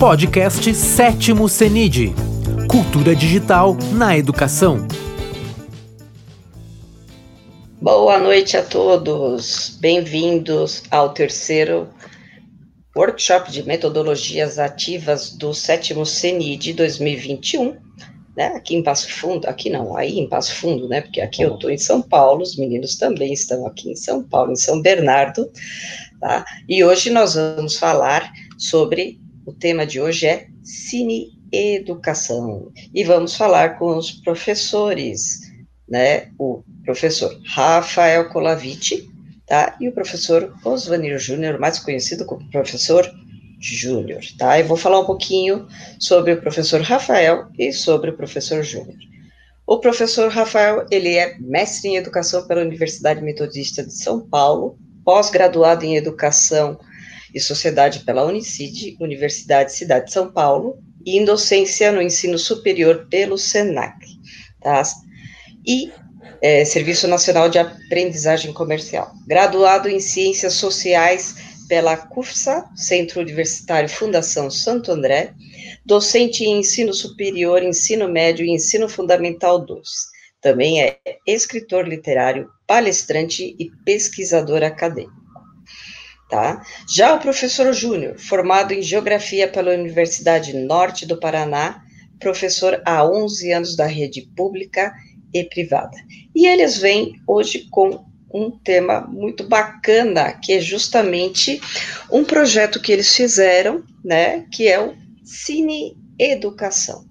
Podcast Sétimo CENID Cultura Digital na Educação. Boa noite a todos, bem-vindos ao terceiro workshop de metodologias ativas do sétimo CENID 2021, né? Aqui em Passo Fundo, aqui não, aí em Passo Fundo, né? Porque aqui eu estou em São Paulo, os meninos também estão aqui em São Paulo, em São Bernardo, tá? E hoje nós vamos falar sobre o tema de hoje é Cine Educação e vamos falar com os professores, né? O professor Rafael Colaviti, tá? E o professor Osvanir Júnior, mais conhecido como professor Júnior, tá? Eu vou falar um pouquinho sobre o professor Rafael e sobre o professor Júnior. O professor Rafael, ele é mestre em educação pela Universidade Metodista de São Paulo, pós-graduado em educação e sociedade pela Unicid, Universidade Cidade de São Paulo, e em docência no ensino superior pelo SENAC, tá? E é, Serviço Nacional de Aprendizagem Comercial. Graduado em Ciências Sociais pela CUFSA, Centro Universitário Fundação Santo André, docente em Ensino Superior, Ensino Médio e Ensino Fundamental 2. Também é escritor literário, palestrante e pesquisador acadêmico. Tá? Já o professor Júnior, formado em Geografia pela Universidade Norte do Paraná, professor há 11 anos da rede pública e privada. E eles vêm hoje com um tema muito bacana, que é justamente um projeto que eles fizeram, né, que é o Cine Educação,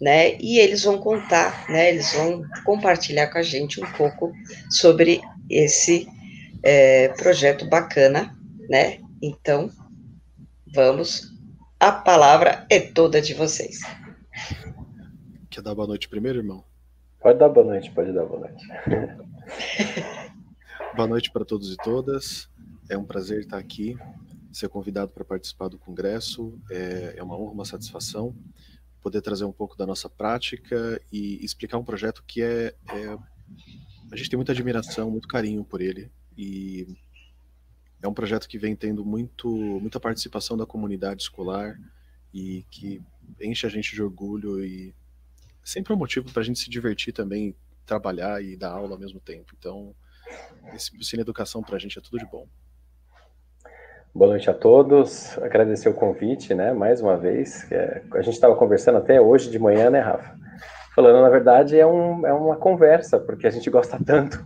né, e eles vão contar, né, eles vão compartilhar com a gente um pouco sobre esse é, projeto bacana, né, então, vamos, a palavra é toda de vocês. Quer dar boa noite primeiro, irmão? Pode dar boa noite, pode dar boa noite. boa noite para todos e todas. É um prazer estar aqui, ser convidado para participar do congresso. É, é uma honra, uma satisfação poder trazer um pouco da nossa prática e explicar um projeto que é, é a gente tem muita admiração, muito carinho por ele e é um projeto que vem tendo muito, muita participação da comunidade escolar e que enche a gente de orgulho e sempre é um motivo para a gente se divertir também, trabalhar e dar aula ao mesmo tempo. Então, esse Cine Educação para a gente é tudo de bom. Boa noite a todos. Agradecer o convite, né? Mais uma vez. É, a gente estava conversando até hoje de manhã, né, Rafa? Falando, na verdade, é, um, é uma conversa, porque a gente gosta tanto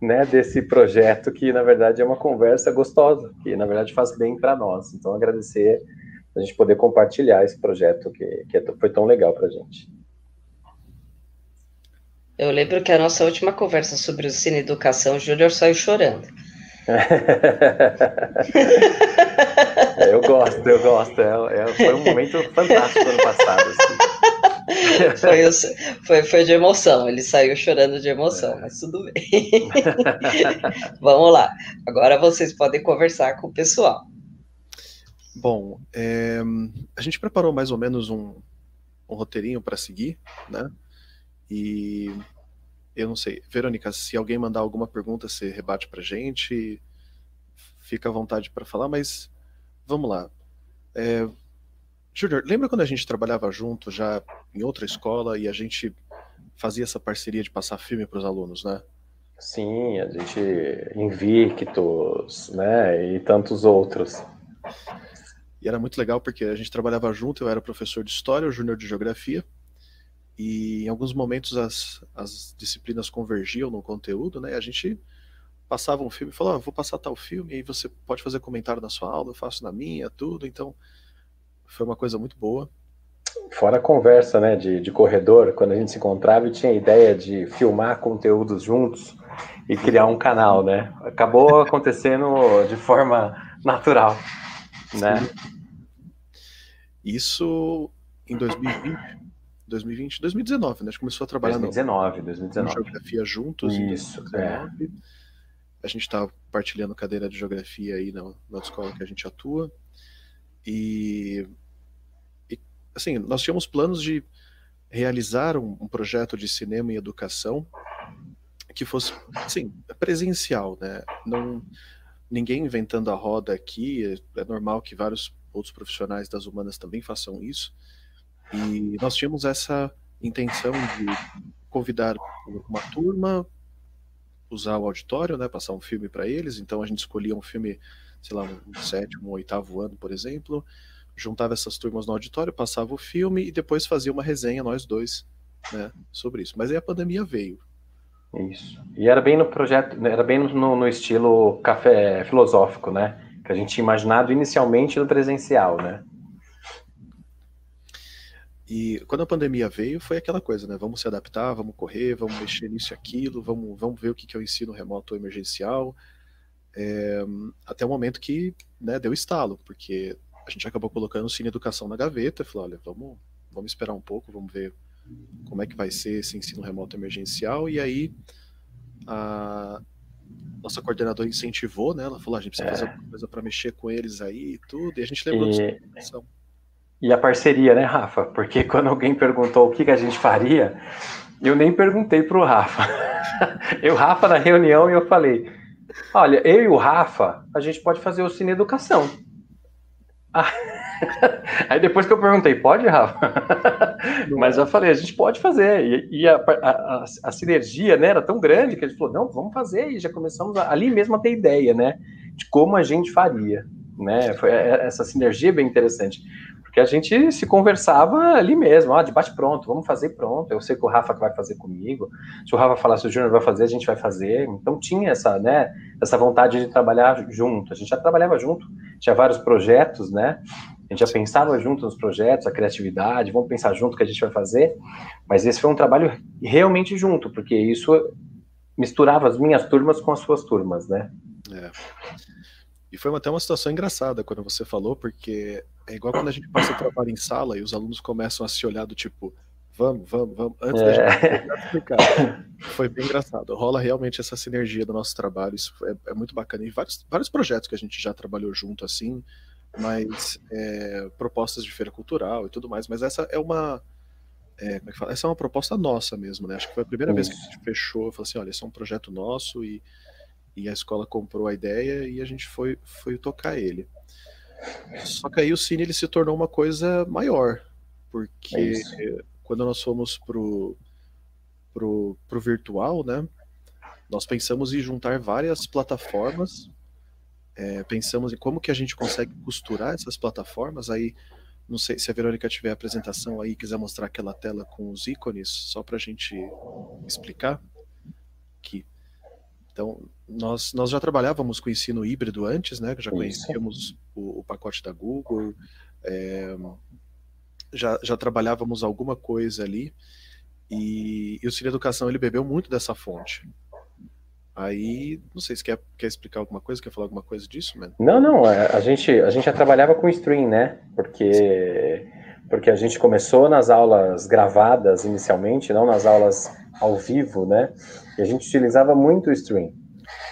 né, desse projeto que, na verdade, é uma conversa gostosa, que, na verdade, faz bem para nós. Então, agradecer a gente poder compartilhar esse projeto que, que é foi tão legal para a gente. Eu lembro que a nossa última conversa sobre o Cine Educação, o Júnior saiu chorando. eu gosto, eu gosto. É, é, foi um momento fantástico ano passado. Assim. Foi, foi, foi, de emoção, ele saiu chorando de emoção, é. mas tudo bem. Vamos lá, agora vocês podem conversar com o pessoal. Bom, é, a gente preparou mais ou menos um, um roteirinho para seguir, né? E eu não sei, Verônica, se alguém mandar alguma pergunta, você rebate pra gente, fica à vontade para falar, mas vamos lá. É, Júnior, lembra quando a gente trabalhava junto já em outra escola e a gente fazia essa parceria de passar filme para os alunos, né? Sim, a gente Invictus, né, e tantos outros. E era muito legal porque a gente trabalhava junto, eu era professor de história, o Júnior de geografia, e em alguns momentos as, as disciplinas convergiam no conteúdo, né? A gente passava um filme e falava, ah, vou passar tal filme, e aí você pode fazer comentário na sua aula, eu faço na minha, tudo. Então, foi uma coisa muito boa. Fora a conversa, né, de, de corredor, quando a gente se encontrava e tinha a ideia de filmar conteúdos juntos e criar um canal, né? Acabou acontecendo de forma natural, né? Isso em 2020. 2020, 2019, né? A gente começou a trabalhar 2019, no, 2019. geografia juntos Isso, em 2019. É. A gente está partilhando cadeira de geografia aí na, na escola que a gente atua. E, e, assim, nós tínhamos planos de realizar um, um, projeto de cinema e educação que fosse, assim, presencial, né? Não, ninguém inventando a roda aqui, é normal que vários outros profissionais das humanas também façam isso. E nós tínhamos essa intenção de convidar uma turma, usar o auditório, né, passar um filme para eles. Então a gente escolhia um filme, sei lá, um sétimo, um oitavo ano, por exemplo, juntava essas turmas no auditório, passava o filme e depois fazia uma resenha nós dois, né, sobre isso. Mas aí a pandemia veio. Isso. E era bem no projeto, era bem no, no estilo café filosófico, né? Que a gente tinha imaginado inicialmente no presencial, né? E quando a pandemia veio, foi aquela coisa, né? Vamos se adaptar, vamos correr, vamos mexer nisso e aquilo, vamos, vamos ver o que, que é o ensino remoto ou emergencial. É, até o momento que né, deu estalo, porque a gente acabou colocando o Cine Educação na gaveta e falou, olha, vamos, vamos esperar um pouco, vamos ver como é que vai ser esse ensino remoto emergencial. E aí a nossa coordenadora incentivou, né? Ela falou, a gente precisa é. fazer alguma coisa para mexer com eles aí e tudo, e a gente lembrou e... disso. E a parceria, né, Rafa? Porque quando alguém perguntou o que, que a gente faria, eu nem perguntei para o Rafa. eu, Rafa, na reunião, e eu falei: olha, eu e o Rafa, a gente pode fazer o Cine Educação. Aí depois que eu perguntei, pode, Rafa? Mas eu falei, a gente pode fazer. E, e a, a, a, sinergia né, era tão grande que a gente falou, não, vamos fazer. E já começamos a, ali mesmo a ter ideia, né? De como a gente faria. Né? Foi, é, essa sinergia é bem interessante que a gente se conversava ali mesmo, ah, debate pronto, vamos fazer pronto. Eu sei que o Rafa vai fazer comigo. Se o Rafa falar se o Júnior vai fazer, a gente vai fazer. Então tinha essa, né, essa vontade de trabalhar junto. A gente já trabalhava junto, tinha vários projetos, né? A gente já pensava junto nos projetos, a criatividade, vamos pensar junto o que a gente vai fazer. Mas esse foi um trabalho realmente junto, porque isso misturava as minhas turmas com as suas turmas, né? É. E foi até uma situação engraçada quando você falou, porque é igual quando a gente passa o trabalho em sala e os alunos começam a se olhar do tipo, vamos, vamos, vamos, antes é. da gente explicar. Foi bem engraçado. Rola realmente essa sinergia do nosso trabalho, isso é, é, muito bacana. E vários, vários projetos que a gente já trabalhou junto assim, mas é, propostas de feira cultural e tudo mais. Mas essa é uma. É, como é que fala? Essa é uma proposta nossa mesmo, né? Acho que foi a primeira isso. vez que a gente fechou, falou assim, olha, esse é um projeto nosso e, e a escola comprou a ideia e a gente foi, foi tocar ele. Só que aí o cine ele se tornou uma coisa maior, porque é quando nós fomos pro, pro, pro virtual, né, nós pensamos em juntar várias plataformas, é, pensamos em como que a gente consegue costurar essas plataformas, aí não sei se a Verônica tiver a apresentação aí, quiser mostrar aquela tela com os ícones, só para a gente explicar. Aqui. Então, nós, nós já trabalhávamos com ensino híbrido antes, né? Já conhecíamos o, o pacote da Google, é, já, já trabalhávamos alguma coisa ali, e, e o Cine Educação ele bebeu muito dessa fonte. Aí, não sei se quer, quer explicar alguma coisa, quer falar alguma coisa disso, mano? Não, não, é, a gente, a gente já trabalhava com stream, né? Porque, porque a gente começou nas aulas gravadas inicialmente, não nas aulas ao vivo, né? E a gente utilizava muito o stream.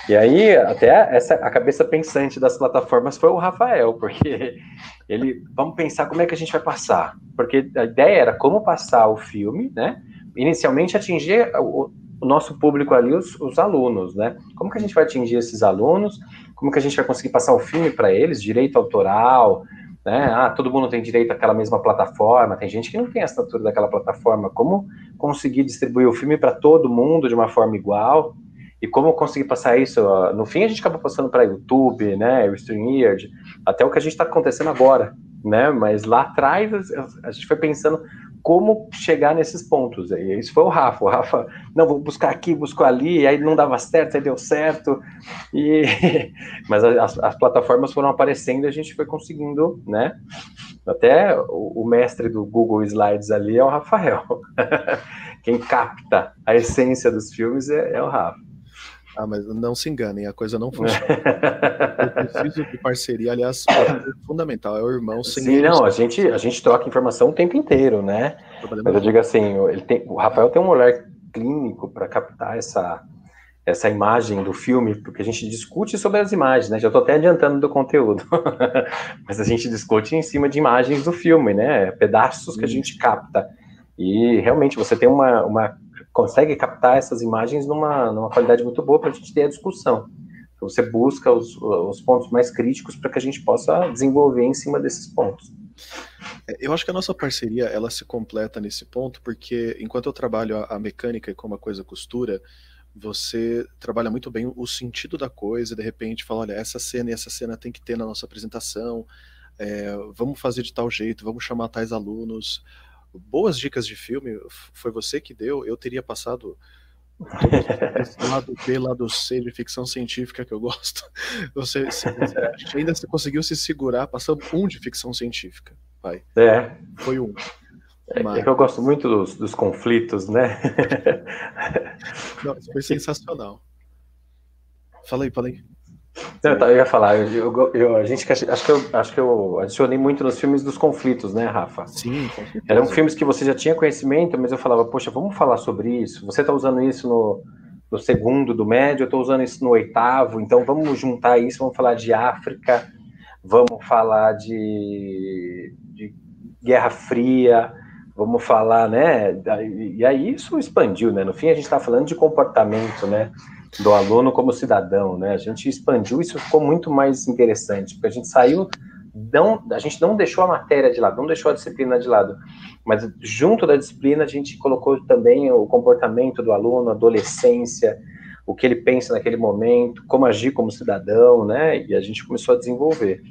E aí, até essa, a cabeça pensante das plataformas foi o Rafael, porque ele, vamos pensar como é que a gente vai passar. Porque a ideia era como passar o filme, né? Inicialmente atingir o, o nosso público ali, os, os, alunos, né? Como que a gente vai atingir esses alunos? Como que a gente vai conseguir passar o filme para eles? Direito autoral, né? Ah, todo mundo tem direito àquela mesma plataforma, tem gente que não tem a estatura daquela plataforma. Como conseguir distribuir o filme para todo mundo de uma forma igual? E como conseguir passar isso? No fim, a gente acaba passando para YouTube, né? O StreamYard, até o que a gente está acontecendo agora, né? Mas lá atrás a gente foi pensando como chegar nesses pontos. E isso foi o Rafa. O Rafa, não, vou buscar aqui, busco ali, aí não dava certo, aí deu certo. E... Mas as, as plataformas foram aparecendo a gente foi conseguindo, né? Até o, o mestre do Google Slides ali é o Rafael. Quem capta a essência dos filmes é, é o Rafa. Ah, mas não se enganem, a coisa não funciona. eu preciso de parceria, aliás, é fundamental, é o irmão sem. Sim, não, a gente, a gente troca informação o tempo inteiro, né? Mas eu digo assim, ele tem, o Rafael tem um olhar clínico para captar essa, essa imagem do filme, porque a gente discute sobre as imagens, né? Já estou até adiantando do conteúdo, mas a gente discute em cima de imagens do filme, né? Pedaços que a gente capta. E realmente você tem uma, uma consegue captar essas imagens numa, numa qualidade muito boa para a gente ter a discussão. Você busca os, os pontos mais críticos para que a gente possa desenvolver em cima desses pontos. É, eu acho que a nossa parceria ela se completa nesse ponto, porque enquanto eu trabalho a, a mecânica e como a coisa costura, você trabalha muito bem o sentido da coisa, de repente fala, olha, essa cena e essa cena tem que ter na nossa apresentação, é, vamos fazer de tal jeito, vamos chamar tais alunos. Boas dicas de filme, foi você que deu, eu teria passado lado B, lado C de ficção científica que eu gosto. Você, você ainda conseguiu se segurar passando um de ficção científica, pai. É. Foi um. É, Mas... é que eu gosto muito dos, dos conflitos, né? Não, foi sensacional. Fala aí, fala aí. Não, eu ia falar, eu, eu, eu, a gente acho que eu acho que eu adicionei muito nos filmes dos conflitos, né, Rafa? Sim. Eram filmes que você já tinha conhecimento, mas eu falava, poxa, vamos falar sobre isso. Você está usando isso no, no segundo do médio, eu estou usando isso no oitavo, então vamos juntar isso, vamos falar de África, vamos falar de, de Guerra Fria, vamos falar, né? E aí isso expandiu, né? No fim a gente está falando de comportamento, né? Do aluno como cidadão, né? A gente expandiu isso ficou muito mais interessante, porque a gente saiu, não, a gente não deixou a matéria de lado, não deixou a disciplina de lado, mas junto da disciplina a gente colocou também o comportamento do aluno, a adolescência, o que ele pensa naquele momento, como agir como cidadão, né? E a gente começou a desenvolver.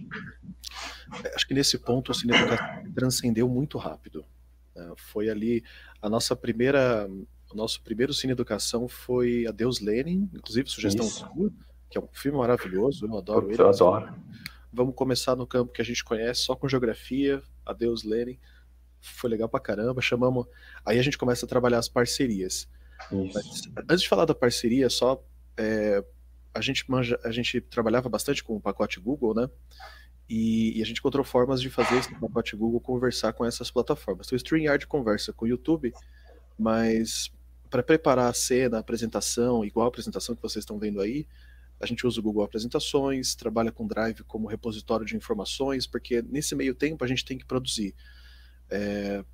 Acho que nesse ponto a cineeducação transcendeu muito rápido. Né? Foi ali a nossa primeira, o nosso primeiro Cine Educação foi Adeus Lenin, inclusive sugestão sua, que é um filme maravilhoso, eu adoro ele. Eu adoro. Vamos começar no campo que a gente conhece, só com geografia, Adeus Lenin. Foi legal pra caramba, chamamos. Aí a gente começa a trabalhar as parcerias. Mas, antes de falar da parceria, só é, a gente manja, a gente trabalhava bastante com o pacote Google, né? E, e, a gente encontrou formas de fazer esse pacote Google conversar com essas plataformas. Então, o StreamYard conversa com o YouTube, mas para preparar a cena, a apresentação, igual a apresentação que vocês estão vendo aí, a gente usa o Google Apresentações, trabalha com Drive como repositório de informações, porque nesse meio tempo a gente tem que produzir é,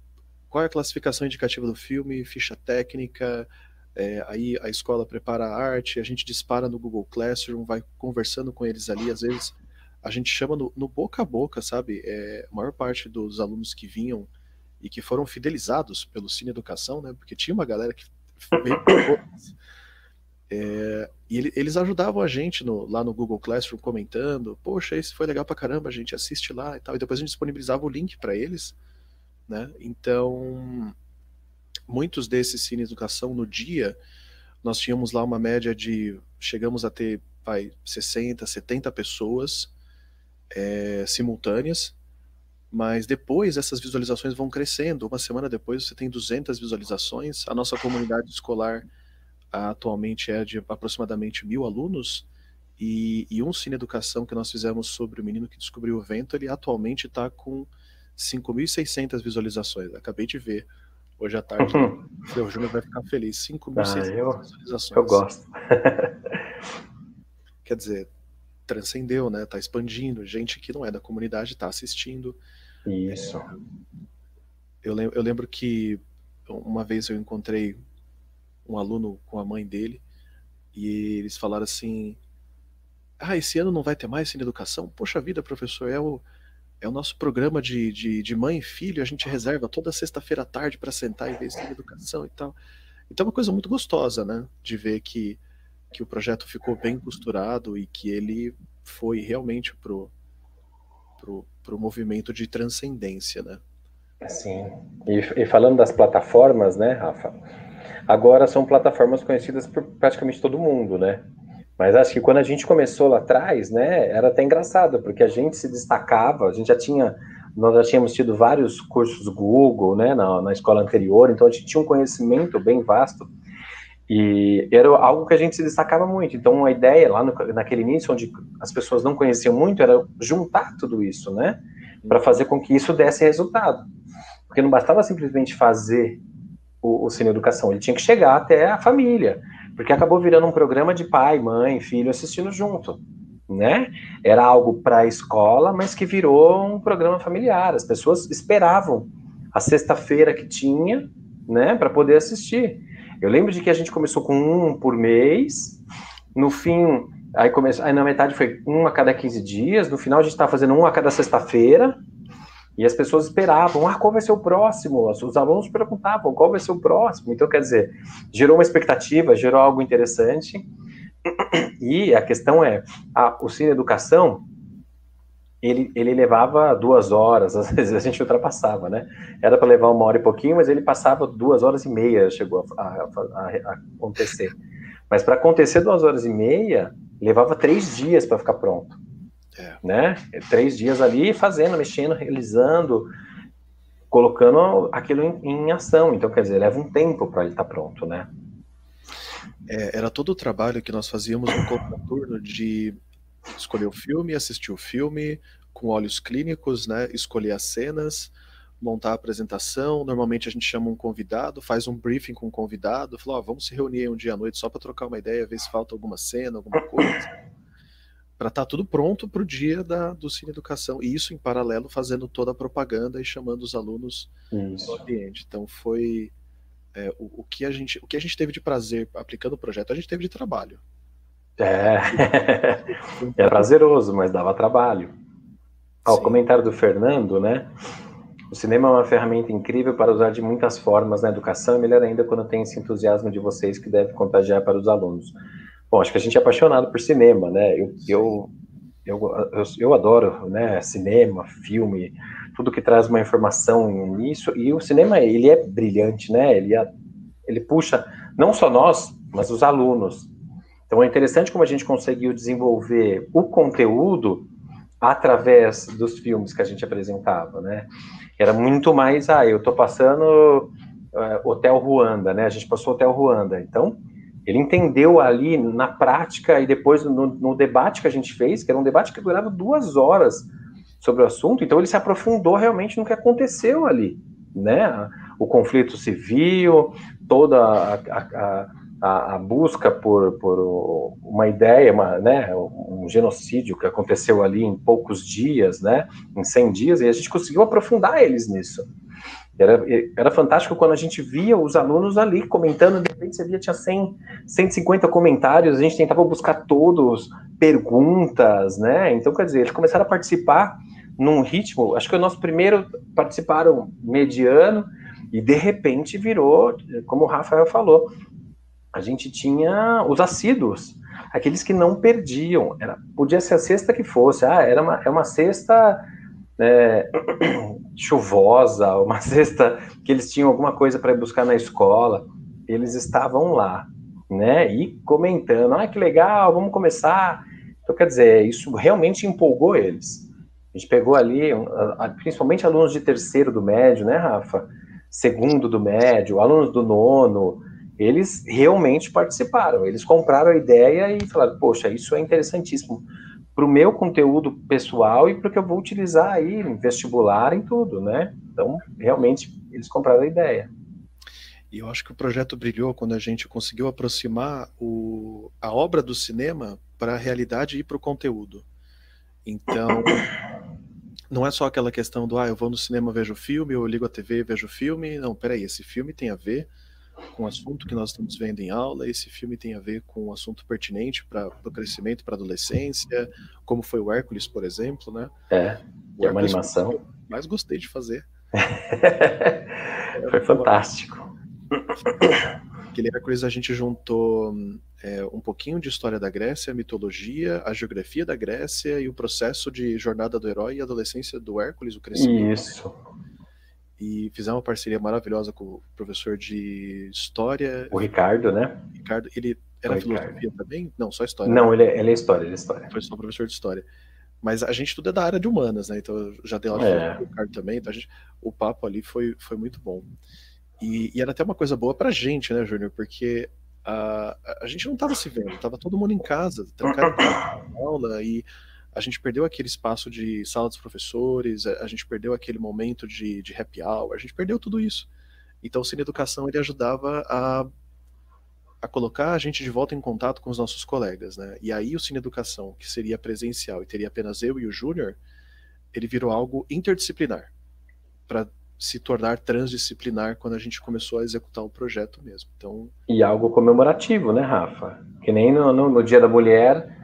qual é a classificação indicativa do filme, ficha técnica, é, aí a escola prepara a arte, a gente dispara no Google Classroom, vai conversando com eles ali, às vezes a gente chama no, no boca a boca, sabe? É, a maior parte dos alunos que vinham e que foram fidelizados pelo Cine Educação, né? Porque tinha uma galera que veio é, e ele, eles ajudavam a gente no, lá no Google Classroom comentando, poxa, esse foi legal pra caramba, a gente assiste lá e tal. E depois a gente disponibilizava o link para eles, né? Então, muitos desses Cine Educação no dia, nós tínhamos lá uma média de, chegamos a ter, vai, 60, 70 pessoas é, simultâneas, mas depois essas visualizações vão crescendo. Uma semana depois você tem 200 visualizações. A nossa comunidade escolar atualmente é de aproximadamente mil alunos. E, e um Cine Educação que nós fizemos sobre o menino que descobriu o vento, ele atualmente está com 5.600 visualizações. Acabei de ver hoje à tarde. Uhum. O Júnior vai ficar feliz. 5.600 ah, eu, visualizações. Eu gosto. Quer dizer, transcendeu, né? Tá expandindo, gente que não é da comunidade está assistindo. Isso. Eu, lembro, eu lembro que uma vez eu encontrei um aluno com a mãe dele e eles falaram assim: Ah, esse ano não vai ter mais Cine Educação? Poxa vida, professor, é o, é o nosso programa de, de, de mãe e filho, a gente reserva toda sexta-feira à tarde para sentar e ver Cine Educação e tal. Então é uma coisa muito gostosa, né? De ver que que o projeto ficou bem costurado e que ele foi realmente pro, pro, pro movimento de transcendência, né? Sim. E, e falando das plataformas, né, Rafa? Agora são plataformas conhecidas por praticamente todo mundo, né? Mas acho que quando a gente começou lá atrás, né, era até engraçado, porque a gente se destacava, a gente já tinha, nós já tínhamos tido vários cursos Google, né, na, na escola anterior, então a gente tinha um conhecimento bem vasto e era algo que a gente se destacava muito. Então, a ideia lá no, naquele início, onde as pessoas não conheciam muito, era juntar tudo isso, né? Para fazer com que isso desse resultado. Porque não bastava simplesmente fazer o, o Cine Educação, ele tinha que chegar até a família. Porque acabou virando um programa de pai, mãe, filho assistindo junto. Né? Era algo para a escola, mas que virou um programa familiar. As pessoas esperavam a sexta-feira que tinha, né, para poder assistir. Eu lembro de que a gente começou com um por mês, no fim Aí começou, aí na metade foi um a cada 15 dias, no final a gente estava fazendo um a cada sexta-feira, e as pessoas esperavam, ah, qual vai ser o próximo? Os alunos perguntavam, qual vai ser o próximo? Então, quer dizer, gerou uma expectativa, gerou algo interessante. E a questão é, a, o Cine Educação, ele, ele levava duas horas, às vezes a gente ultrapassava, né? Era para levar uma hora e pouquinho, mas ele passava duas horas e meia, chegou a, a, a acontecer. Mas para acontecer duas horas e meia, levava três dias para ficar pronto. É. Né? Três dias ali fazendo, mexendo, realizando, colocando aquilo em, em ação. Então, quer dizer, leva um tempo para ele estar tá pronto, né? É, era todo o trabalho que nós fazíamos no contraturno de escolher o filme, assistir o filme com olhos clínicos, né? Escolher as cenas, montar a apresentação. Normalmente a gente chama um convidado, faz um briefing com o um convidado, fala, oh, vamos se reunir um dia à noite só para trocar uma ideia, ver se falta alguma cena, alguma coisa. para estar tá tudo pronto para o dia da, do Cine Educação. E isso em paralelo fazendo toda a propaganda e chamando os alunos isso. no ambiente. Então foi é, o, o, que a gente, o que a gente teve de prazer aplicando o projeto, a gente teve de trabalho. É, é prazeroso, mas dava trabalho. Ó, o comentário do Fernando, né? O cinema é uma ferramenta incrível para usar de muitas formas na educação e melhor ainda quando tem esse entusiasmo de vocês que deve contagiar para os alunos. Bom, acho que a gente é apaixonado por cinema, né? Eu, eu, eu, eu, eu adoro né, cinema, filme, tudo que traz uma informação nisso. E o cinema, ele é brilhante, né? Ele, é, ele puxa não só nós, mas os alunos. Então é interessante como a gente conseguiu desenvolver o conteúdo através dos filmes que a gente apresentava, né? Era muito mais, ah, eu estou passando uh, Hotel Ruanda, né? A gente passou Hotel Ruanda. Então, ele entendeu ali na prática e depois no, no, debate que a gente fez, que era um debate que durava duas horas sobre o assunto, então ele se aprofundou realmente no que aconteceu ali, né? O conflito civil, toda a, a, a, a busca por, por uma ideia, uma, né? um genocídio que aconteceu ali em poucos dias, né? Em 100 dias, e a gente conseguiu aprofundar eles nisso. Era, era fantástico quando a gente via os alunos ali comentando, de repente você via, tinha 100, 150 comentários, a gente tentava buscar todos, perguntas, né? Então, quer dizer, eles começaram a participar num ritmo, acho que o nosso primeiro participaram mediano, e de repente virou, como o Rafael falou, a gente tinha os assíduos, aqueles que não perdiam, era, podia ser a sexta que fosse, ah, era uma, é uma sexta é, chuvosa, uma sexta que eles tinham alguma coisa para buscar na escola, eles estavam lá, né? E comentando, ah, que legal, vamos começar. Então, quer dizer, isso realmente empolgou eles. A gente pegou ali, principalmente alunos de terceiro do médio, né, Rafa? Segundo do médio, alunos do nono, eles realmente participaram. Eles compraram a ideia e falaram: Poxa, isso é interessantíssimo para o meu conteúdo pessoal e para o que eu vou utilizar aí em vestibular em tudo, né? Então, realmente, eles compraram a ideia. E eu acho que o projeto brilhou quando a gente conseguiu aproximar o, a obra do cinema para a realidade e para o conteúdo. Então, não é só aquela questão do, ah, eu vou no cinema, vejo filme, eu ligo a TV, vejo filme. Não, peraí, esse filme tem a ver com o assunto que nós estamos vendo em aula. Esse filme tem a ver com um assunto pertinente para o crescimento, para a adolescência, como foi o Hércules, por exemplo, né? É, o é uma animação. Eu mais gostei de fazer. foi fantástico. Aquele Hércules a gente juntou é, um pouquinho de história da Grécia, mitologia, a geografia da Grécia e o processo de jornada do herói e adolescência do Hércules, o crescimento. Isso e fizemos uma parceria maravilhosa com o professor de história. O Ricardo, né? Ricardo, ele era o filosofia Ricardo. também? Não, só história. Não, ele é, ele é história, ele é história. Foi só professor de história. Mas a gente tudo é da área de humanas, né? Então já dei lá é. com o Ricardo também, então gente, o papo ali foi, foi muito bom. E, e, era até uma coisa boa pra gente, né, Júnior? Porque a, a gente não tava se vendo, tava todo mundo em casa, trancado na aula e a gente perdeu aquele espaço de sala dos professores, a gente perdeu aquele momento de, de happy hour, a gente perdeu tudo isso. Então o Cine Educação ele ajudava a, a colocar a gente de volta em contato com os nossos colegas, né? E aí o Cine Educação, que seria presencial e teria apenas eu e o Júnior, ele virou algo interdisciplinar para se tornar transdisciplinar quando a gente começou a executar o projeto mesmo. Então e algo comemorativo, né, Rafa? Que nem no, no, no Dia da Mulher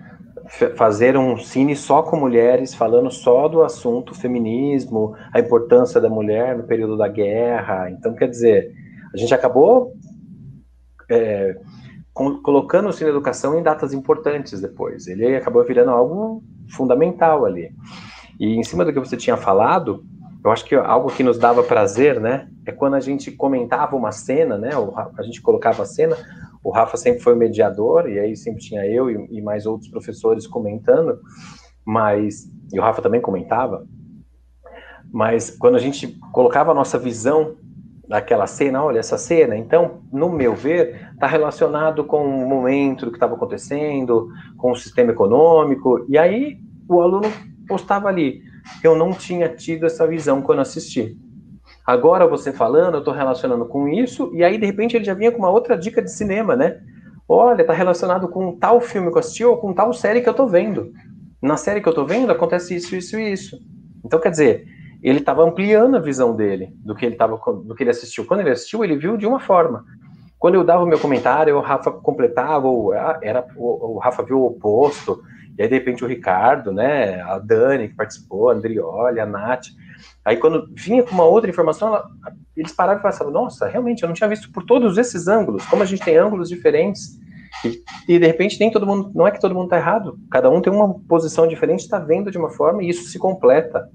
fazer um cine só com mulheres, falando só do assunto feminismo, a importância da mulher no período da guerra. Então, quer dizer, a gente acabou é, colocando o cine educação em datas importantes depois. Ele acabou virando algo fundamental ali. E em cima do que você tinha falado, eu acho que algo que nos dava prazer, né, é quando a gente comentava uma cena, né, a gente colocava a cena, o Rafa sempre foi o mediador, e aí sempre tinha eu e, mais outros professores comentando, mas, e o Rafa também comentava, mas quando a gente colocava a nossa visão daquela cena, olha essa cena, então, no meu ver, está relacionado com o momento do que estava acontecendo, com o sistema econômico, e aí o aluno postava ali, eu não tinha tido essa visão quando assisti. Agora você falando, eu estou relacionando com isso, e aí de repente ele já vinha com uma outra dica de cinema, né? Olha, está relacionado com tal filme que eu assisti ou com tal série que eu estou vendo. Na série que eu estou vendo acontece isso, isso e isso. Então, quer dizer, ele estava ampliando a visão dele do que ele tava, do que ele assistiu. Quando ele assistiu, ele viu de uma forma. Quando eu dava o meu comentário, o Rafa completava, ou ah, era o, o Rafa viu o oposto, e aí de repente o Ricardo, né, a Dani que participou, a Andrioli, a Nath, Aí quando vinha com uma outra informação, ela, eles paravam e falavam, nossa, realmente, eu não tinha visto por todos esses ângulos, como a gente tem ângulos diferentes, e, e de repente nem todo mundo, não é que todo mundo está errado, cada um tem uma posição diferente, está vendo de uma forma e isso se completa,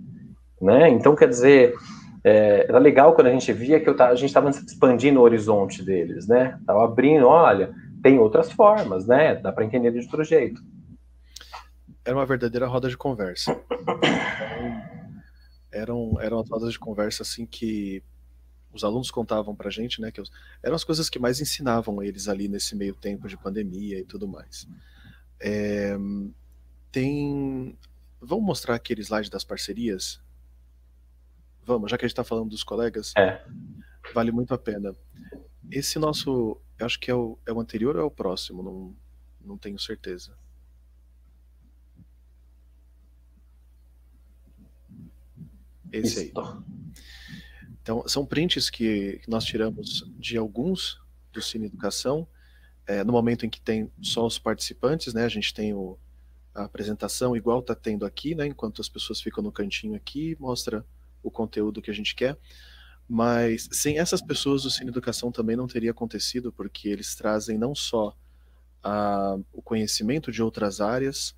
né? Então, quer dizer, é, era legal quando a gente via que eu, a gente estava expandindo o horizonte deles, né? Estava abrindo, olha, tem outras formas, né? Dá para entender de outro jeito. Era uma verdadeira roda de conversa. Então, eram, eram as rodas de conversa assim que os alunos contavam pra gente, né, que eram as coisas que mais ensinavam eles ali nesse meio tempo de pandemia e tudo mais. É, tem. Vamos mostrar aquele slide das parcerias? Vamos, já que a gente está falando dos colegas, é. vale muito a pena. Esse nosso, eu acho que é o, é o anterior ou é o próximo, não, não tenho certeza. Esse aí. Então, são prints que nós tiramos de alguns do Cine Educação, é, no momento em que tem só os participantes, né? A gente tem o, a apresentação igual está tendo aqui, né? Enquanto as pessoas ficam no cantinho aqui, mostra o conteúdo que a gente quer. Mas sem essas pessoas, o Cine Educação também não teria acontecido, porque eles trazem não só a, o conhecimento de outras áreas,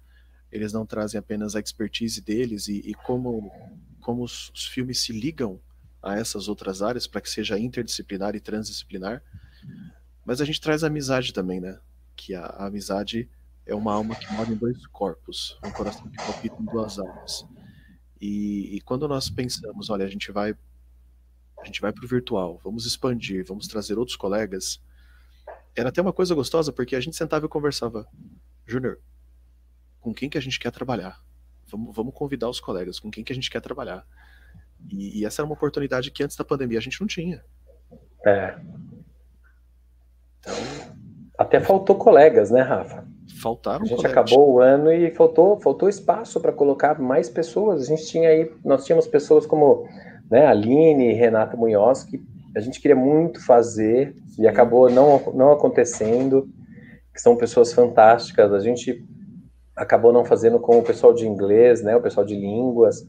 eles não trazem apenas a expertise deles e, e como como os, os filmes se ligam a essas outras áreas para que seja interdisciplinar e transdisciplinar. Mas a gente traz a amizade também, né? Que a, a amizade é uma alma que mora em dois corpos, um coração que palpita em duas almas. E, e, quando nós pensamos, olha, a gente vai a gente vai para o virtual, vamos expandir, vamos trazer outros colegas, era até uma coisa gostosa porque a gente sentava e conversava, Júnior, com quem que a gente quer trabalhar? Vamos, vamos convidar os colegas com quem que a gente quer trabalhar. E, e, essa era uma oportunidade que antes da pandemia a gente não tinha. É. Então... Até faltou colegas, né, Rafa? Faltaram. A gente colegas. acabou o ano e faltou, faltou espaço para colocar mais pessoas. A gente tinha aí, nós tínhamos pessoas como né, Aline, Renata Munhoz, que a gente queria muito fazer e acabou não, não acontecendo, que são pessoas fantásticas. A gente acabou não fazendo com o pessoal de inglês, né, o pessoal de línguas,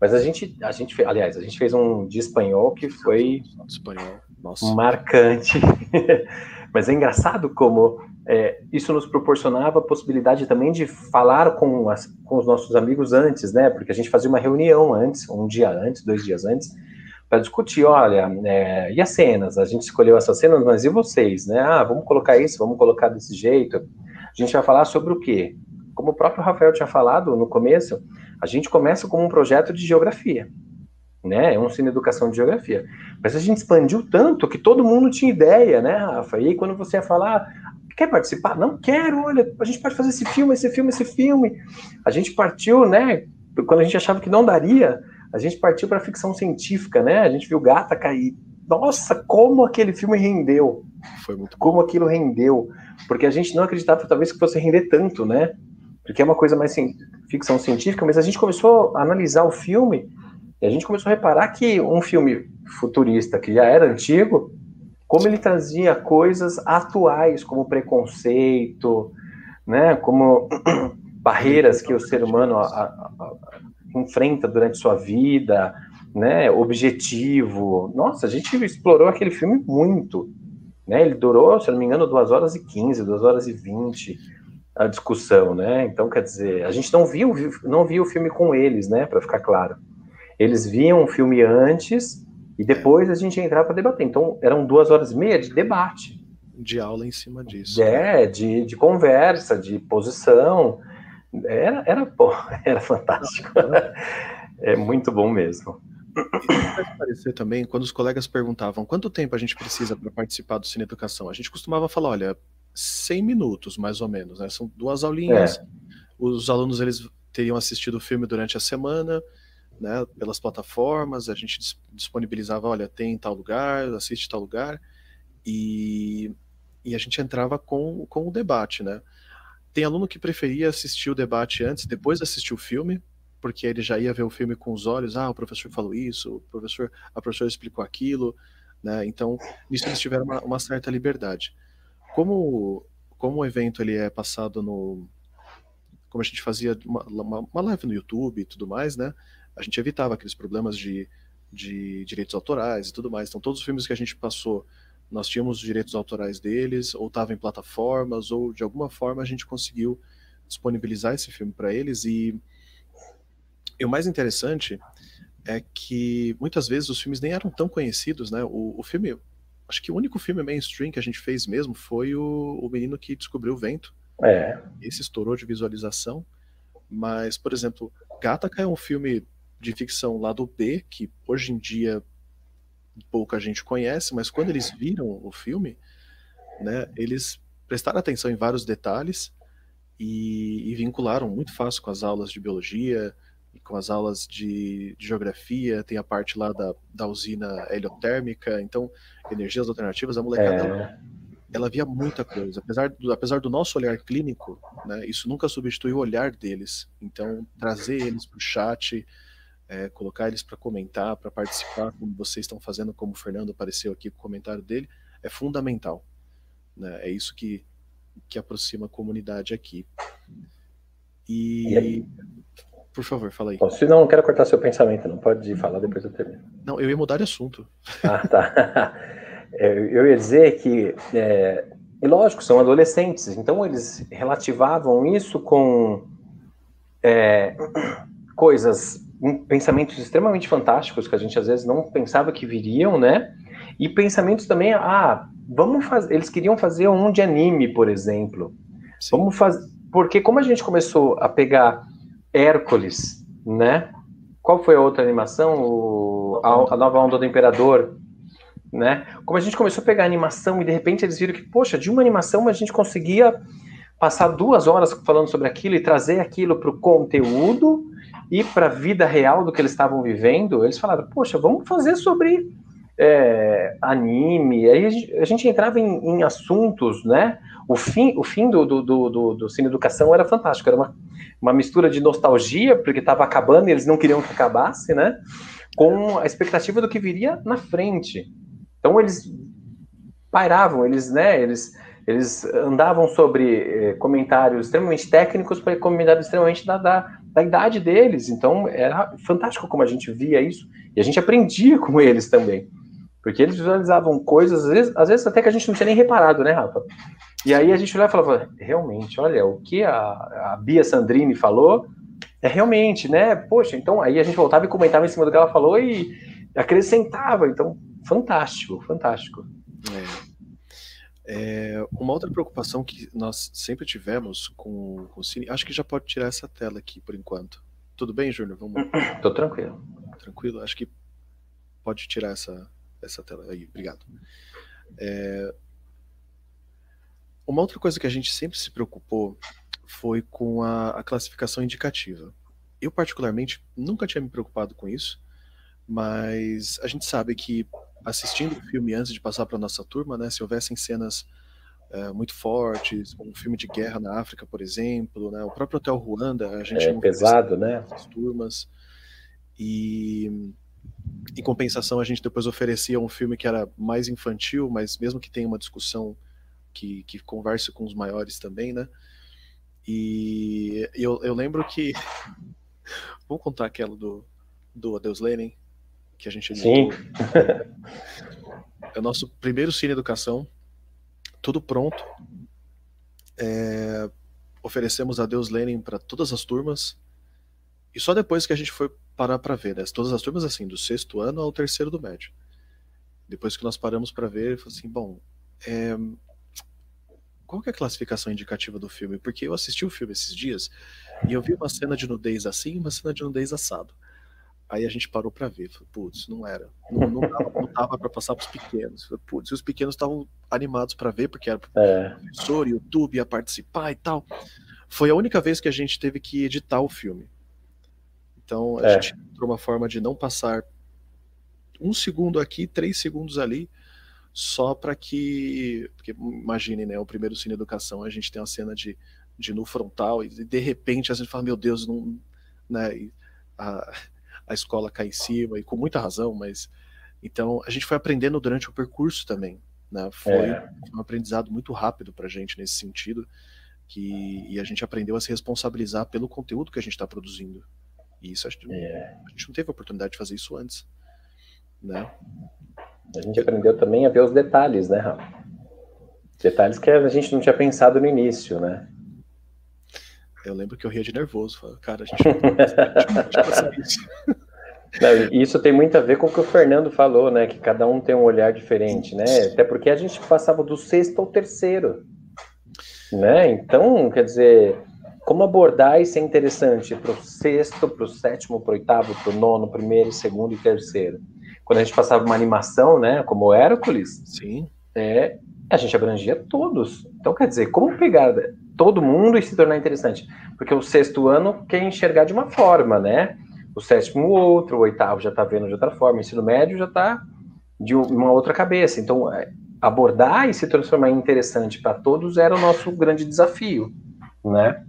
mas a gente, a gente, aliás, a gente fez um de espanhol que foi espanhol. Marcante. mas é engraçado como é, isso nos proporcionava a possibilidade também de falar com, as, com os nossos amigos antes, né? Porque a gente fazia uma reunião antes, um dia antes, dois dias antes, para discutir, olha, é, e as cenas? A gente escolheu essas cenas, mas e vocês, né? Ah, vamos colocar isso, vamos colocar desse jeito. A gente vai falar sobre o quê? Como o próprio Rafael tinha falado no começo, a gente começa com um projeto de geografia, né? É um ensino educação de geografia. Mas a gente expandiu tanto que todo mundo tinha ideia, né, Rafa? E aí quando você ia falar, quer participar? Não quero, olha, a gente pode fazer esse filme, esse filme, esse filme. A gente partiu, né? Quando a gente achava que não daria, a gente partiu para ficção científica, né? A gente viu Gata cair. Nossa, como aquele filme rendeu! Foi muito. Como aquilo rendeu! Porque a gente não acreditava talvez que fosse render tanto, né? Porque é uma coisa mais ficção científica, mas a gente começou a analisar o filme e a gente começou a reparar que um filme futurista que já era antigo, como ele trazia coisas atuais, como preconceito, né, como barreiras que o ser humano a, a, a, enfrenta durante sua vida, né? Objetivo. Nossa, a gente explorou aquele filme muito. Né? Ele durou, se não me engano, duas horas e quinze, duas horas e vinte a discussão, né? Então, quer dizer, a gente não viu, não viu o filme com eles, né? Para ficar claro. Eles viam o filme antes e depois a gente ia entrar para debater. Então, eram duas horas e meia de debate. De aula em cima disso. É, de, de conversa, de posição. Era, era, pô, era fantástico. É muito bom mesmo. Vai parecer também, quando os colegas perguntavam quanto tempo a gente precisa para participar do Cine Educação, a gente costumava falar, olha, 100 minutos, mais ou menos, né? São duas aulinhas. É. Os alunos, eles teriam assistido o filme durante a semana, né, pelas plataformas, a gente disponibilizava, olha, tem tal lugar, assiste tal lugar, e, e a gente entrava com, com o debate, né? Tem aluno que preferia assistir o debate antes, depois assistir o filme, porque ele já ia ver o filme com os olhos, ah, o professor falou isso, o professor, a professora explicou aquilo, né? Então, nisso eles tiveram uma, uma certa liberdade. Como, como o evento ele é passado no, como a gente fazia uma, uma, uma, live no YouTube e tudo mais, né? A gente evitava aqueles problemas de, de direitos autorais e tudo mais. Então, todos os filmes que a gente passou nós tínhamos os direitos autorais deles, ou estava em plataformas, ou de alguma forma a gente conseguiu disponibilizar esse filme para eles. E, e, o mais interessante é que muitas vezes os filmes nem eram tão conhecidos, né? O, o filme, acho que o único filme mainstream que a gente fez mesmo foi o, o Menino que Descobriu o Vento. É. Esse estourou de visualização. Mas, por exemplo, Gattaca é um filme de ficção lado B, que hoje em dia pouca gente conhece, mas quando eles viram o filme, né, eles prestaram atenção em vários detalhes e, e vincularam muito fácil com as aulas de biologia, com as aulas de, de, geografia, tem a parte lá da, da usina heliotérmica, então, energias alternativas, a molecada, é... ela, ela, via muita coisa. Apesar do, apesar do nosso olhar clínico, né, isso nunca substitui o olhar deles. Então, trazer eles para o chat, é, colocar eles para comentar, para participar, como vocês estão fazendo, como o Fernando apareceu aqui com o comentário dele, é fundamental. Né? É isso que, que aproxima a comunidade aqui. E, e por favor, fala aí. Bom, se não, não quero cortar seu pensamento, não pode falar, depois eu termino. Não, eu ia mudar de assunto. Ah, tá. É, eu ia dizer que, é, e lógico, são adolescentes, então eles relativavam isso com é, coisas pensamentos extremamente fantásticos que a gente às vezes não pensava que viriam, né? E pensamentos também, ah, vamos fazer, eles queriam fazer um de anime, por exemplo. Sim. Vamos fazer, porque como a gente começou a pegar Hércules, né? Qual foi a outra animação? O, a, a nova onda do Imperador, né? Como a gente começou a pegar animação e de repente eles viram que, poxa, de uma animação a gente conseguia passar duas horas falando sobre aquilo e trazer aquilo para o conteúdo e para a vida real do que eles estavam vivendo, eles falaram, poxa, vamos fazer sobre é, anime. Aí a gente, a gente entrava em, em, assuntos, né? O fim, o fim do, do, do, do Cine Educação era fantástico, era uma, uma mistura de nostalgia, porque estava acabando e eles não queriam que acabasse, né? Com a expectativa do que viria na frente. Então eles pairavam, eles, né? Eles eles andavam sobre eh, comentários extremamente técnicos para comentários extremamente da, da, da, idade deles. Então era fantástico como a gente via isso e a gente aprendia com eles também. Porque eles visualizavam coisas, às vezes, às vezes até que a gente não tinha nem reparado, né, Rafa? E aí a gente olhava e falava, realmente, olha, o que a, a Bia Sandrini falou é realmente, né? Poxa, então aí a gente voltava e comentava em cima do que ela falou e acrescentava. Então, fantástico, fantástico. É. É, uma outra preocupação que nós sempre tivemos com, com o Cine, acho que já pode tirar essa tela aqui por enquanto. Tudo bem, Júnior? Vamos. Tô tranquilo. Tranquilo? Acho que pode tirar essa, essa tela aí. Obrigado. É, uma outra coisa que a gente sempre se preocupou foi com a, a classificação indicativa. Eu, particularmente, nunca tinha me preocupado com isso, mas a gente sabe que assistindo o filme antes de passar para nossa turma, né, se houvessem cenas é, muito fortes, um filme de guerra na África, por exemplo, né, o próprio Hotel Ruanda, a gente é pesado, né? As turmas e em compensação a gente depois oferecia um filme que era mais infantil, mas mesmo que tenha uma discussão que, que converse com os maiores também, né? E eu, eu lembro que. Vamos contar aquela do, do Adeus Lenin, que a gente editou. Sim. é o nosso primeiro Cine Educação, tudo pronto. É, oferecemos Adeus Lenin para todas as turmas. E só depois que a gente foi parar para ver, né? Todas as turmas, assim, do sexto ano ao terceiro do médio. Depois que nós paramos para ver, falei assim, bom, é... qual que é a classificação indicativa do filme? Porque eu assisti o filme esses dias e eu vi uma cena de nudez assim e uma cena de nudez assado. Aí a gente parou para ver, putz, não era, não, não dava, não dava para passar para os pequenos. Putz, os pequenos estavam animados para ver porque era é. professor, YouTube ia participar e tal. Foi a única vez que a gente teve que editar o filme. Então a é. gente encontrou uma forma de não passar um segundo aqui, três segundos ali, só para que, porque imagine, né, o primeiro cine educação, a gente tem uma cena de, de no frontal e de repente a gente fala, meu Deus, não, né, a, a escola cai em cima e com muita razão, mas então a gente foi aprendendo durante o percurso também, né, foi é. um aprendizado muito rápido para a gente nesse sentido, que e a gente aprendeu a se responsabilizar pelo conteúdo que a gente está produzindo. E isso a gente, é. a gente não teve a oportunidade de fazer isso antes né? A gente aprendeu também a ver os detalhes, né, Rafa? Detalhes que a gente não tinha pensado no início, né? Eu lembro que eu ria de nervoso. Cara, a gente não isso. Não, isso tem muito a ver com o que o Fernando falou, né? Que cada um tem um olhar diferente, né? Até porque a gente passava do sexto ao terceiro, né? Então, quer dizer, como abordar isso é interessante para o sexto, para o sétimo, para o oitavo, para o nono, primeiro, segundo e terceiro quando a gente passava uma animação, né, como Hércules, Sim. É, a gente abrangia todos. Então, quer dizer, como pegar todo mundo e se tornar interessante? Porque o sexto ano quer enxergar de uma forma, né? O sétimo outro, o oitavo já está vendo de outra forma, o ensino médio já está de uma outra cabeça. Então, é, abordar e se transformar em interessante para todos era o nosso grande desafio, né?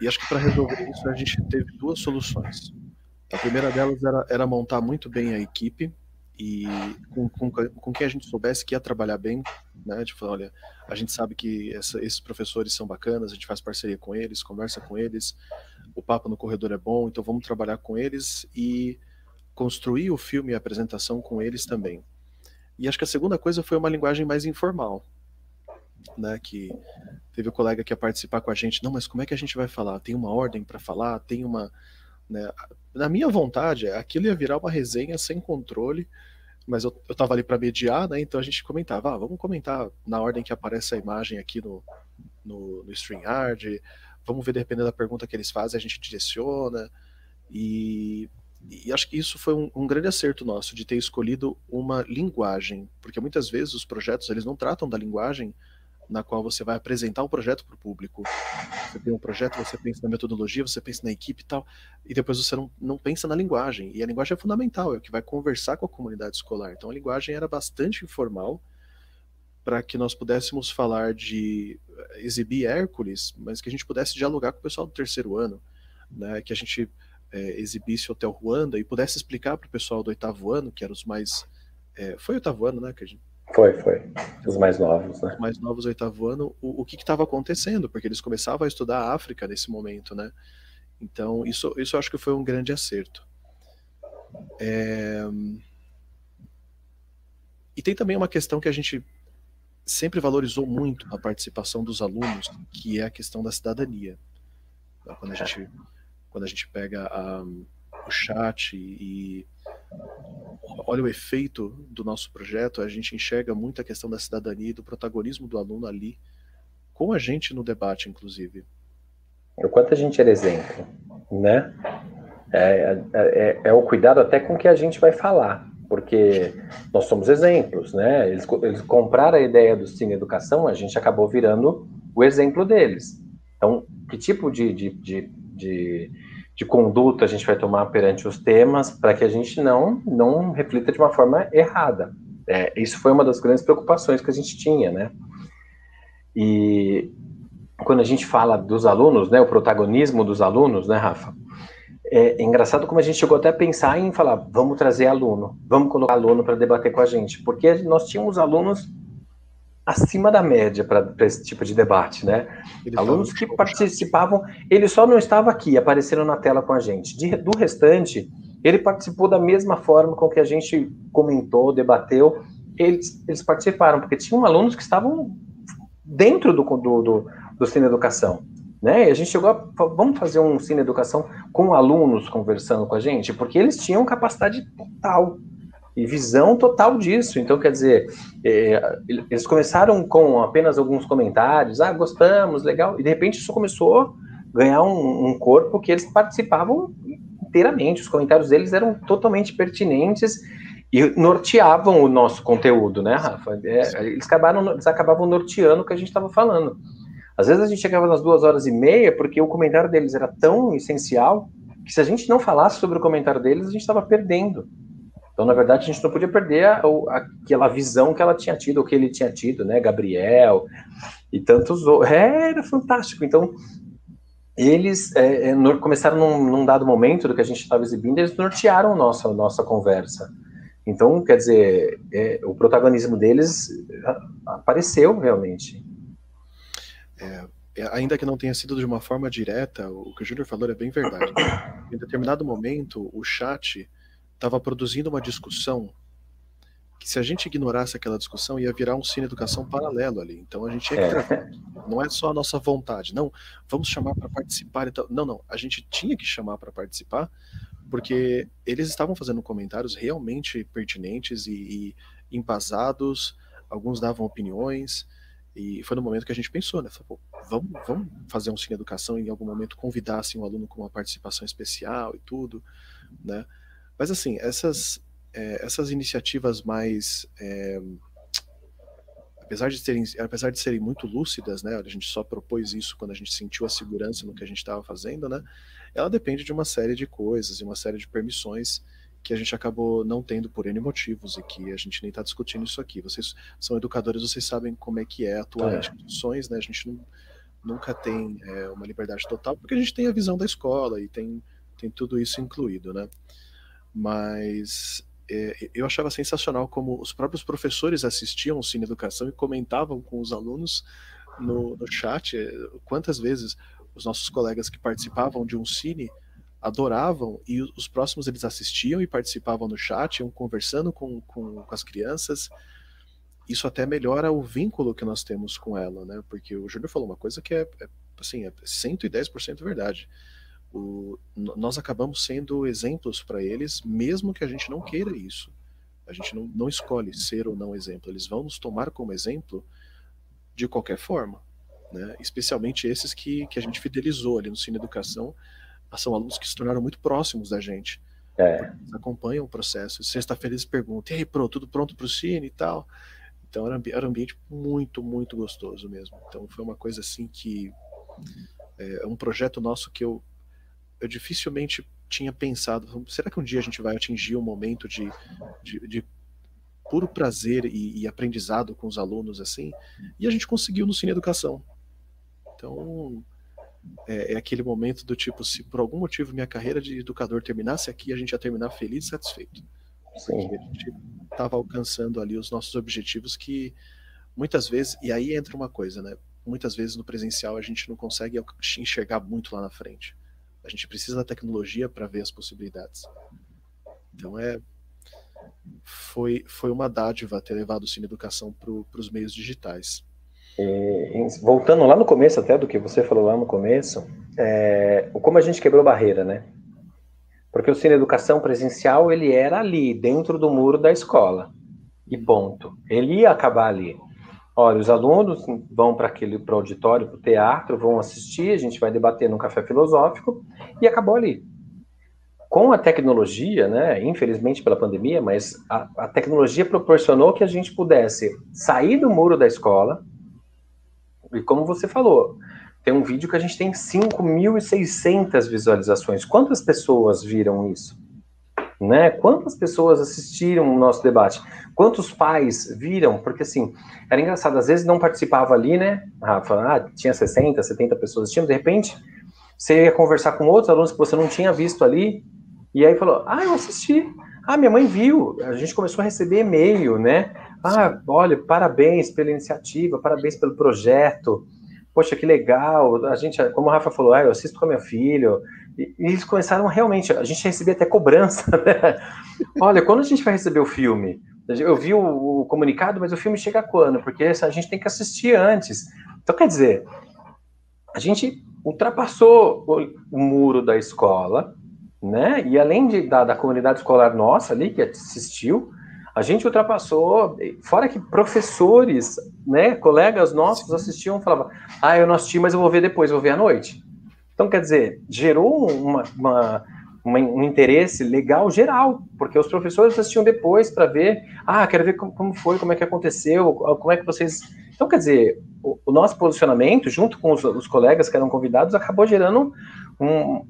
E acho que para resolver isso a gente teve duas soluções. A primeira delas era, era montar muito bem a equipe e com, com, com quem a gente soubesse que ia trabalhar bem, né? Tipo, olha, a gente sabe que essa, esses professores são bacanas, a gente faz parceria com eles, conversa com eles, o papo no corredor é bom, então vamos trabalhar com eles e construir o filme e a apresentação com eles também. E acho que a segunda coisa foi uma linguagem mais informal, né? Que teve o um colega que ia participar com a gente, não, mas como é que a gente vai falar? Tem uma ordem para falar? Tem uma né? Na minha vontade, aquilo ia virar uma resenha sem controle, mas eu, eu tava ali para mediar, né? Então a gente comentava, ah, vamos comentar na ordem que aparece a imagem aqui no, no, no StreamYard, vamos ver dependendo da pergunta que eles fazem, a gente direciona. E, e acho que isso foi um, um, grande acerto nosso de ter escolhido uma linguagem, porque muitas vezes os projetos eles não tratam da linguagem na qual você vai apresentar um projeto para o público. Você tem um projeto, você pensa na metodologia, você pensa na equipe e tal, e depois você não, não pensa na linguagem. E a linguagem é fundamental, é o que vai conversar com a comunidade escolar. Então a linguagem era bastante informal para que nós pudéssemos falar de eh, exibir Hércules, mas que a gente pudesse dialogar com o pessoal do terceiro ano, né? que a gente é, exibisse Hotel Ruanda e pudesse explicar para o pessoal do oitavo ano, que eram os mais. É, foi oitavo ano, né? Que a gente foi, foi. Os mais novos, né? Os mais novos, oitavo ano, o, o que estava acontecendo, porque eles começavam a estudar a África nesse momento, né? Então, isso, isso acho que foi um grande acerto. É... E tem também uma questão que a gente sempre valorizou muito a participação dos alunos, que é a questão da cidadania. Quando a gente, quando a gente pega a, o chat e olha o efeito do nosso projeto, a gente enxerga muito a questão da cidadania e do protagonismo do aluno ali, com a gente no debate, inclusive. O quanto a gente era exemplo, né? É, é, é, é o cuidado até com que a gente vai falar, porque nós somos exemplos, né? Eles, eles compraram a ideia do Cine Educação, a gente acabou virando o exemplo deles. Então, que tipo de, de, de, de de conduta a gente vai tomar perante os temas para que a gente não, não reflita de uma forma errada. É, isso foi uma das grandes preocupações que a gente tinha, né? E quando a gente fala dos alunos, né, o protagonismo dos alunos, né, Rafa? É, é engraçado como a gente chegou até a pensar em falar, vamos trazer aluno, vamos colocar aluno para debater com a gente, porque nós tínhamos alunos acima da média para esse tipo de debate, né? Alunos que participavam, ele só não estava aqui, apareceram na tela com a gente. De, do restante, ele participou da mesma forma com que a gente comentou, debateu, eles, eles participaram, porque tinham alunos que estavam dentro do, do, do, do Cine Educação. Né? E a gente chegou a, vamos fazer um Cine Educação com alunos conversando com a gente, porque eles tinham capacidade total e visão total disso. Então, quer dizer, é, eles começaram com apenas alguns comentários, ah, gostamos, legal, e de repente isso começou a ganhar um, um corpo que eles participavam inteiramente, os comentários deles eram totalmente pertinentes e norteavam o nosso conteúdo, né, Rafa? É, eles, acabaram, eles acabavam norteando o que a gente estava falando. Às vezes a gente chegava nas duas horas e meia porque o comentário deles era tão essencial que se a gente não falasse sobre o comentário deles, a gente estava perdendo. Então, na verdade, a gente não podia perder a, a, aquela visão que ela tinha tido, ou que ele tinha tido, né? Gabriel e tantos outros. É, era fantástico. Então, eles é, é, começaram num, num, dado momento do que a gente estava exibindo, eles nortearam nossa nossa conversa. Então, quer dizer, é, o protagonismo deles apareceu realmente. É, é, ainda que não tenha sido de uma forma direta, o que o Júnior falou é bem verdade. Em determinado momento, o chat estava produzindo uma discussão que se a gente ignorasse aquela discussão ia virar um cine educação paralelo ali. Então a gente tinha que é. não é só a nossa vontade, não, vamos chamar para participar então. Não, não, a gente tinha que chamar para participar porque eles estavam fazendo comentários realmente pertinentes e, e embasados, alguns davam opiniões, e foi no momento que a gente pensou, né? Falou, vamos, vamos fazer um cine educação e em algum momento convidar assim, um aluno com uma participação especial e tudo, né? Mas assim, essas, é, essas iniciativas mais. É, apesar, de serem, apesar de serem muito lúcidas, né? A gente só propôs isso quando a gente sentiu a segurança no que a gente estava fazendo, né? Ela depende de uma série de coisas e uma série de permissões que a gente acabou não tendo por N motivos e que a gente nem está discutindo isso aqui. Vocês são educadores, vocês sabem como é que é atuar é. em instituições, né? A gente não, nunca tem é, uma liberdade total, porque a gente tem a visão da escola e tem, tem tudo isso incluído, né? Mas é, eu achava sensacional como os próprios professores assistiam o Cine Educação e comentavam com os alunos no, no chat. É, quantas vezes os nossos colegas que participavam de um Cine adoravam e os próximos eles assistiam e participavam no chat, iam conversando com, com, com as crianças. Isso até melhora o vínculo que nós temos com ela, né? Porque o Júnior falou uma coisa que é, é assim, é 110% verdade o, nós acabamos sendo exemplos para eles, mesmo que a gente não queira isso. A gente não, não escolhe ser ou não exemplo. Eles vão nos tomar como exemplo de qualquer forma. Né? Especialmente esses que, que a gente fidelizou ali no Cine Educação, são alunos que se tornaram muito próximos da gente. É. Eles acompanham o processo. Sexta-feira eles perguntam: e aí, pro, tudo pronto para o Cine e tal? Então era, era um ambiente muito, muito gostoso mesmo. Então foi uma coisa assim que. É um projeto nosso que eu eu dificilmente tinha pensado, será que um dia a gente vai atingir um momento de, de, de puro prazer e, e, aprendizado com os alunos assim? E a gente conseguiu no Cine Educação. Então, é, é, aquele momento do tipo, se por algum motivo minha carreira de educador terminasse aqui, a gente ia terminar feliz e satisfeito. Sim. Porque a gente estava alcançando ali os nossos objetivos que muitas vezes, e aí entra uma coisa, né? Muitas vezes no presencial a gente não consegue enxergar muito lá na frente. A gente precisa da tecnologia para ver as possibilidades. Então é foi, foi uma dádiva ter levado o Cine Educação para os meios digitais. E, voltando lá no começo até do que você falou lá no começo, é, como a gente quebrou barreira, né? Porque o Cine Educação presencial ele era ali, dentro do muro da escola. E ponto. Ele ia acabar ali. Olha, os alunos vão para aquele pro auditório, para o teatro, vão assistir, a gente vai debater num café filosófico e acabou ali. Com a tecnologia, né, infelizmente pela pandemia, mas a, a tecnologia proporcionou que a gente pudesse sair do muro da escola e como você falou, tem um vídeo que a gente tem 5.600 visualizações. Quantas pessoas viram isso? Né? Quantas pessoas assistiram o nosso debate? Quantos pais viram? Porque assim, era engraçado, às vezes não participava ali, né, Rafa? Ah, tinha 60, 70 pessoas assistindo, de repente você ia conversar com outros alunos que você não tinha visto ali, E aí falou: Ah, eu assisti. Ah, minha mãe viu. A gente começou a receber e-mail, né? Ah, olha, parabéns pela iniciativa, parabéns pelo projeto. Poxa, que legal. A gente, como o Rafa falou, ah, eu assisto com a minha filha. E, e eles começaram realmente, a gente recebia até cobrança, né? Olha, quando a gente vai receber o filme? Eu vi o, o, comunicado, mas o filme chega quando? Porque a gente tem que assistir antes. Então, quer dizer, a gente ultrapassou o, muro da escola, né? E além de, da, da comunidade escolar nossa ali, que assistiu, a gente ultrapassou, fora que professores, né, colegas nossos assistiam e falavam, ah, eu não assisti, mas eu vou ver depois, eu vou ver à noite. Então, quer dizer, gerou uma, uma, uma, um interesse legal geral, porque os professores assistiam depois para ver, ah, quero ver como, como, foi, como é que aconteceu, como é que vocês... Então, quer dizer, o, o nosso posicionamento, junto com os, os, colegas que eram convidados, acabou gerando um,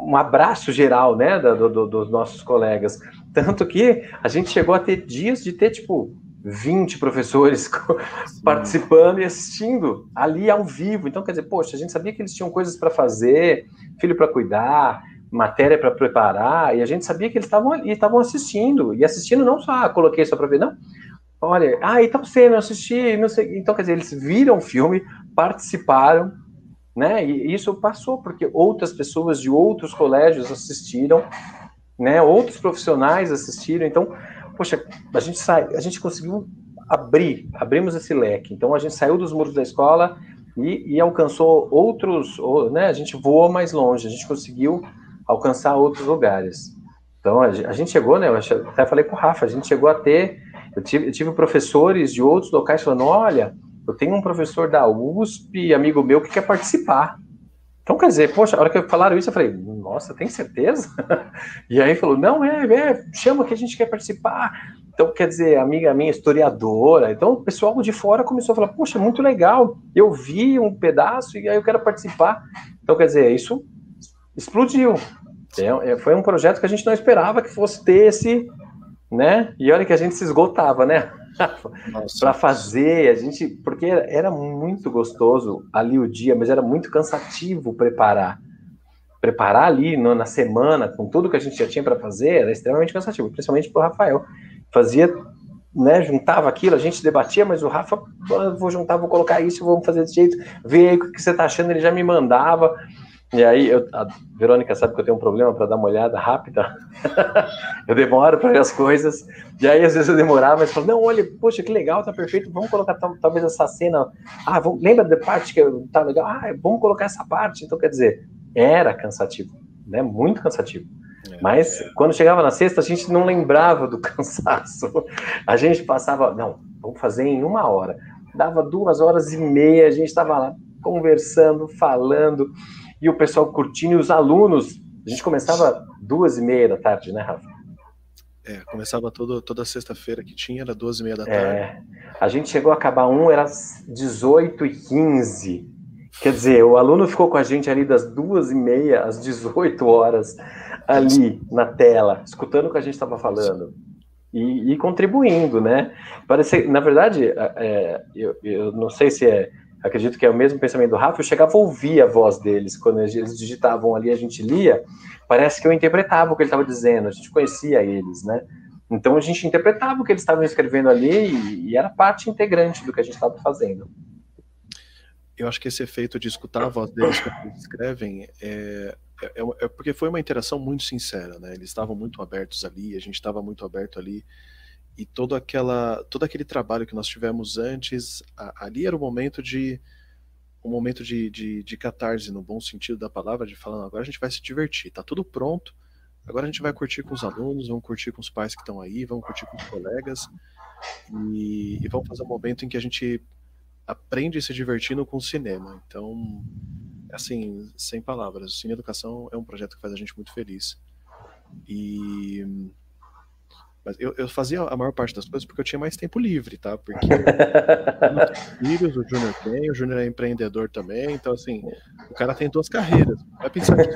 um abraço geral, né, do, do, dos nossos colegas. Tanto que a gente chegou a ter dias de ter, tipo, 20 professores participando e assistindo ali ao vivo. Então, quer dizer, poxa, a gente sabia que eles tinham coisas para fazer, filho para cuidar, matéria para preparar, e a gente sabia que eles estavam ali, estavam assistindo. E assistindo não só, ah, coloquei só para ver, não. Olha, ah, então você não assisti, não sei. Então, quer dizer, eles viram o filme, participaram, né? E isso passou porque outras pessoas de outros colégios assistiram né? Outros profissionais assistiram, então, poxa, a gente sai, a gente conseguiu abrir, abrimos esse leque. Então a gente saiu dos muros da escola e, e alcançou outros, né? A gente voou mais longe, a gente conseguiu alcançar outros lugares. Então a, a gente chegou, né? Eu até falei com o Rafa, a gente chegou a ter, eu tive, eu tive professores de outros locais falando, olha, eu tenho um professor da USP, amigo meu, que quer participar. Então, quer dizer, poxa, a hora que falaram isso, eu falei, nossa, tem certeza? e aí falou, não, é, é, chama que a gente quer participar. Então, quer dizer, amiga minha, historiadora. Então, o pessoal de fora começou a falar, poxa, muito legal, eu vi um pedaço e aí eu quero participar. Então, quer dizer, isso explodiu. É, é foi um projeto que a gente não esperava que fosse ter esse, né? E olha que a gente se esgotava, né? Para fazer, a gente, porque era muito gostoso ali o dia, mas era muito cansativo preparar. Preparar ali no, na semana, com tudo que a gente já tinha para fazer, era extremamente cansativo, principalmente para o Rafael. Fazia, né, juntava aquilo, a gente debatia, mas o Rafa, ah, vou juntar, vou colocar isso, vamos fazer desse jeito, vê aí o que você está achando, ele já me mandava. E aí, eu, a Verônica sabe que eu tenho um problema para dar uma olhada rápida. eu demoro para ver as coisas. E aí, às vezes, eu demorava, mas falo, não, olha, poxa, que legal, tá perfeito. Vamos colocar talvez essa cena. Ah, vamos, lembra da parte que tá legal? Ah, vamos colocar essa parte. Então, quer dizer, era cansativo, né? Muito cansativo. É, mas é. quando chegava na sexta, a gente não lembrava do cansaço. A gente passava, não, vamos fazer em uma hora. Dava duas horas e meia, a gente estava lá conversando, falando e o pessoal curtindo, e os alunos. A gente começava duas e meia da tarde, né, Rafa? É, começava todo, toda sexta-feira que tinha, era duas e meia da tarde. É, a gente chegou a acabar um, era 18 e 15. Quer dizer, o aluno ficou com a gente ali das duas e meia às 18 horas, ali na tela, escutando o que a gente estava falando. E, e, contribuindo, né? Parece, na verdade, é, é, eu, eu não sei se é acredito que é o mesmo pensamento do Rafa, eu chegava a ouvir a voz deles, quando eles digitavam ali, a gente lia, parece que eu interpretava o que ele estava dizendo, a gente conhecia eles, né? Então a gente interpretava o que eles estavam escrevendo ali e, e era parte integrante do que a gente estava fazendo. Eu acho que esse efeito de escutar a voz deles quando eles escrevem é, é, é, porque foi uma interação muito sincera, né? Eles estavam muito abertos ali, a gente estava muito aberto ali e todo aquela todo aquele trabalho que nós tivemos antes a, ali era o momento de um momento de, de, de, catarse no bom sentido da palavra de falando agora a gente vai se divertir tá tudo pronto agora a gente vai curtir com os alunos vamos curtir com os pais que estão aí vamos curtir com os colegas e, e vamos fazer um momento em que a gente aprende se divertindo com o cinema. Então assim sem palavras o Cine Educação é um projeto que faz a gente muito feliz. E mas eu, eu, fazia a maior parte das coisas porque eu tinha mais tempo livre, tá? Porque filhos, o Júnior tem, o Júnior é empreendedor também, então assim, o cara tem duas carreiras. Vai pensar que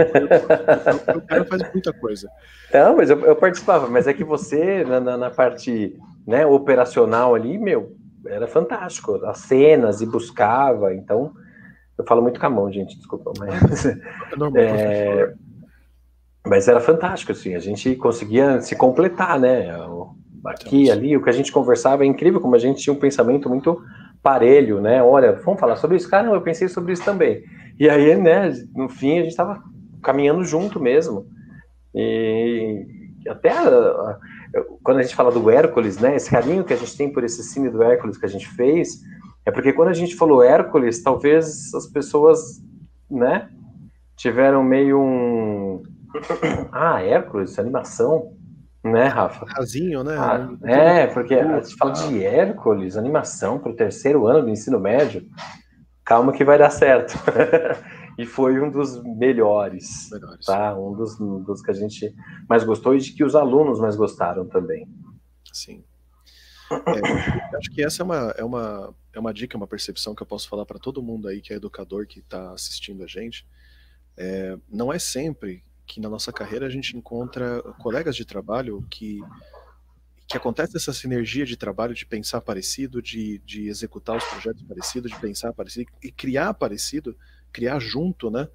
o cara faz muita coisa. Não, mas eu, eu participava, mas é que você, na, na, na, parte né, operacional ali, meu, era fantástico. As cenas e buscava, então. Eu falo muito com a mão, gente, desculpa, mas. É normal, é, Mas era fantástico, assim, a gente conseguia se completar, né? Aqui, ali, o que a gente conversava é incrível, como a gente tinha um pensamento muito parelho, né? Olha, vamos falar sobre isso? Cara, eu pensei sobre isso também. E aí, né, no fim, a gente estava caminhando junto mesmo. E até a, quando a gente fala do Hércules, né, esse carinho que a gente tem por esse cine do Hércules que a gente fez, é porque quando a gente falou Hércules, talvez as pessoas, né, tiveram meio um ah, Hércules, animação, né, Rafa? Rasinho, né? Ah, é, porque a gente fala de Hércules, animação para o terceiro ano do ensino médio. Calma que vai dar certo. e foi um dos melhores, melhores. tá? Um dos, dos, que a gente mais gostou e de que os alunos mais gostaram também. Sim. É, acho que essa é uma, é, uma, é uma dica, uma percepção que eu posso falar para todo mundo aí que é educador, que está assistindo a gente. É, não é sempre que na nossa carreira a gente encontra colegas de trabalho que que acontece essa sinergia de trabalho, de pensar parecido, de, de executar os projetos parecidos, de pensar parecido e criar parecido, criar junto, né?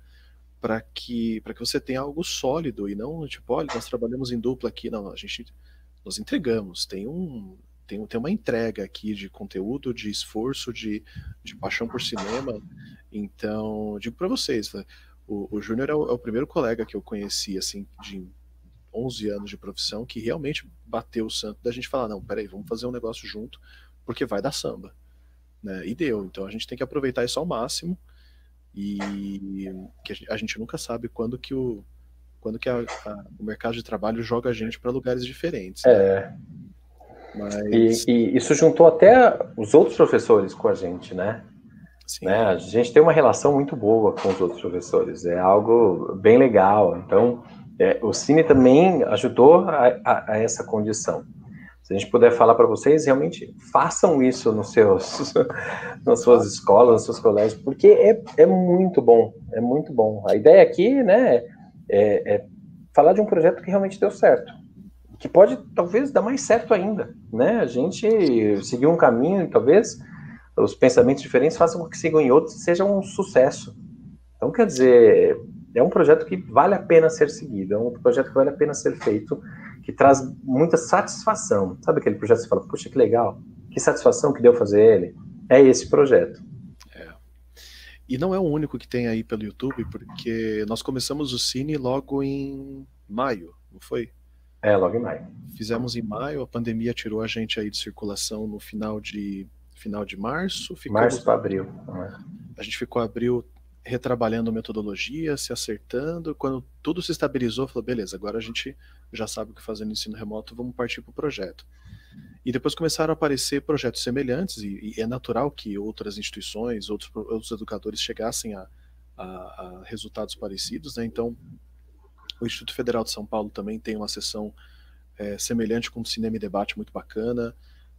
Para que, para que você tenha algo sólido e não tipo, olha, nós trabalhamos em dupla aqui. Não, a gente nós entregamos, tem um. Tem, tem uma entrega aqui de conteúdo, de esforço, de, de paixão por cinema. Então, digo para vocês, né? O, o Júnior é, é, o primeiro colega que eu conheci, assim, de 11 anos de profissão, que realmente bateu o santo da gente falar, não, peraí, vamos fazer um negócio junto, porque vai dar samba. Né? E deu. Então a gente tem que aproveitar isso ao máximo e que a gente nunca sabe quando que o quando que a, a, o mercado de trabalho joga a gente para lugares diferentes. Né? É. Mas... E, e, isso juntou até os outros professores com a gente, né? Né? A gente tem uma relação muito boa com os outros professores, é algo bem legal. Então, é, o Cine também ajudou a, a, a, essa condição. Se a gente puder falar para vocês, realmente façam isso nos seus, nas suas escolas, nos seus colégios, porque é, é muito bom, é muito bom. A ideia aqui, né, é, é falar de um projeto que realmente deu certo, que pode talvez dar mais certo ainda, né? A gente seguiu um caminho, talvez os pensamentos diferentes façam com que sigam em outros e seja um sucesso. Então, quer dizer, é um projeto que vale a pena ser seguido, é um projeto que vale a pena ser feito, que traz muita satisfação. Sabe aquele projeto que você fala, puxa, que legal, que satisfação que deu fazer ele? É esse projeto. É. E não é o único que tem aí pelo YouTube, porque nós começamos o Cine logo em maio, não foi? É, logo em maio. Fizemos em maio, a pandemia tirou a gente aí de circulação no final de final de março. Ficamos... Março para abril. A gente ficou abril retrabalhando metodologia, se acertando. Quando tudo se estabilizou, falou: beleza, agora a gente já sabe o que fazer no ensino remoto, vamos partir para o projeto. E depois começaram a aparecer projetos semelhantes, e, e é natural que outras instituições, outros, outros educadores chegassem a, a, a resultados parecidos. Né? Então, o Instituto Federal de São Paulo também tem uma sessão é, semelhante com Cinema e Debate muito bacana.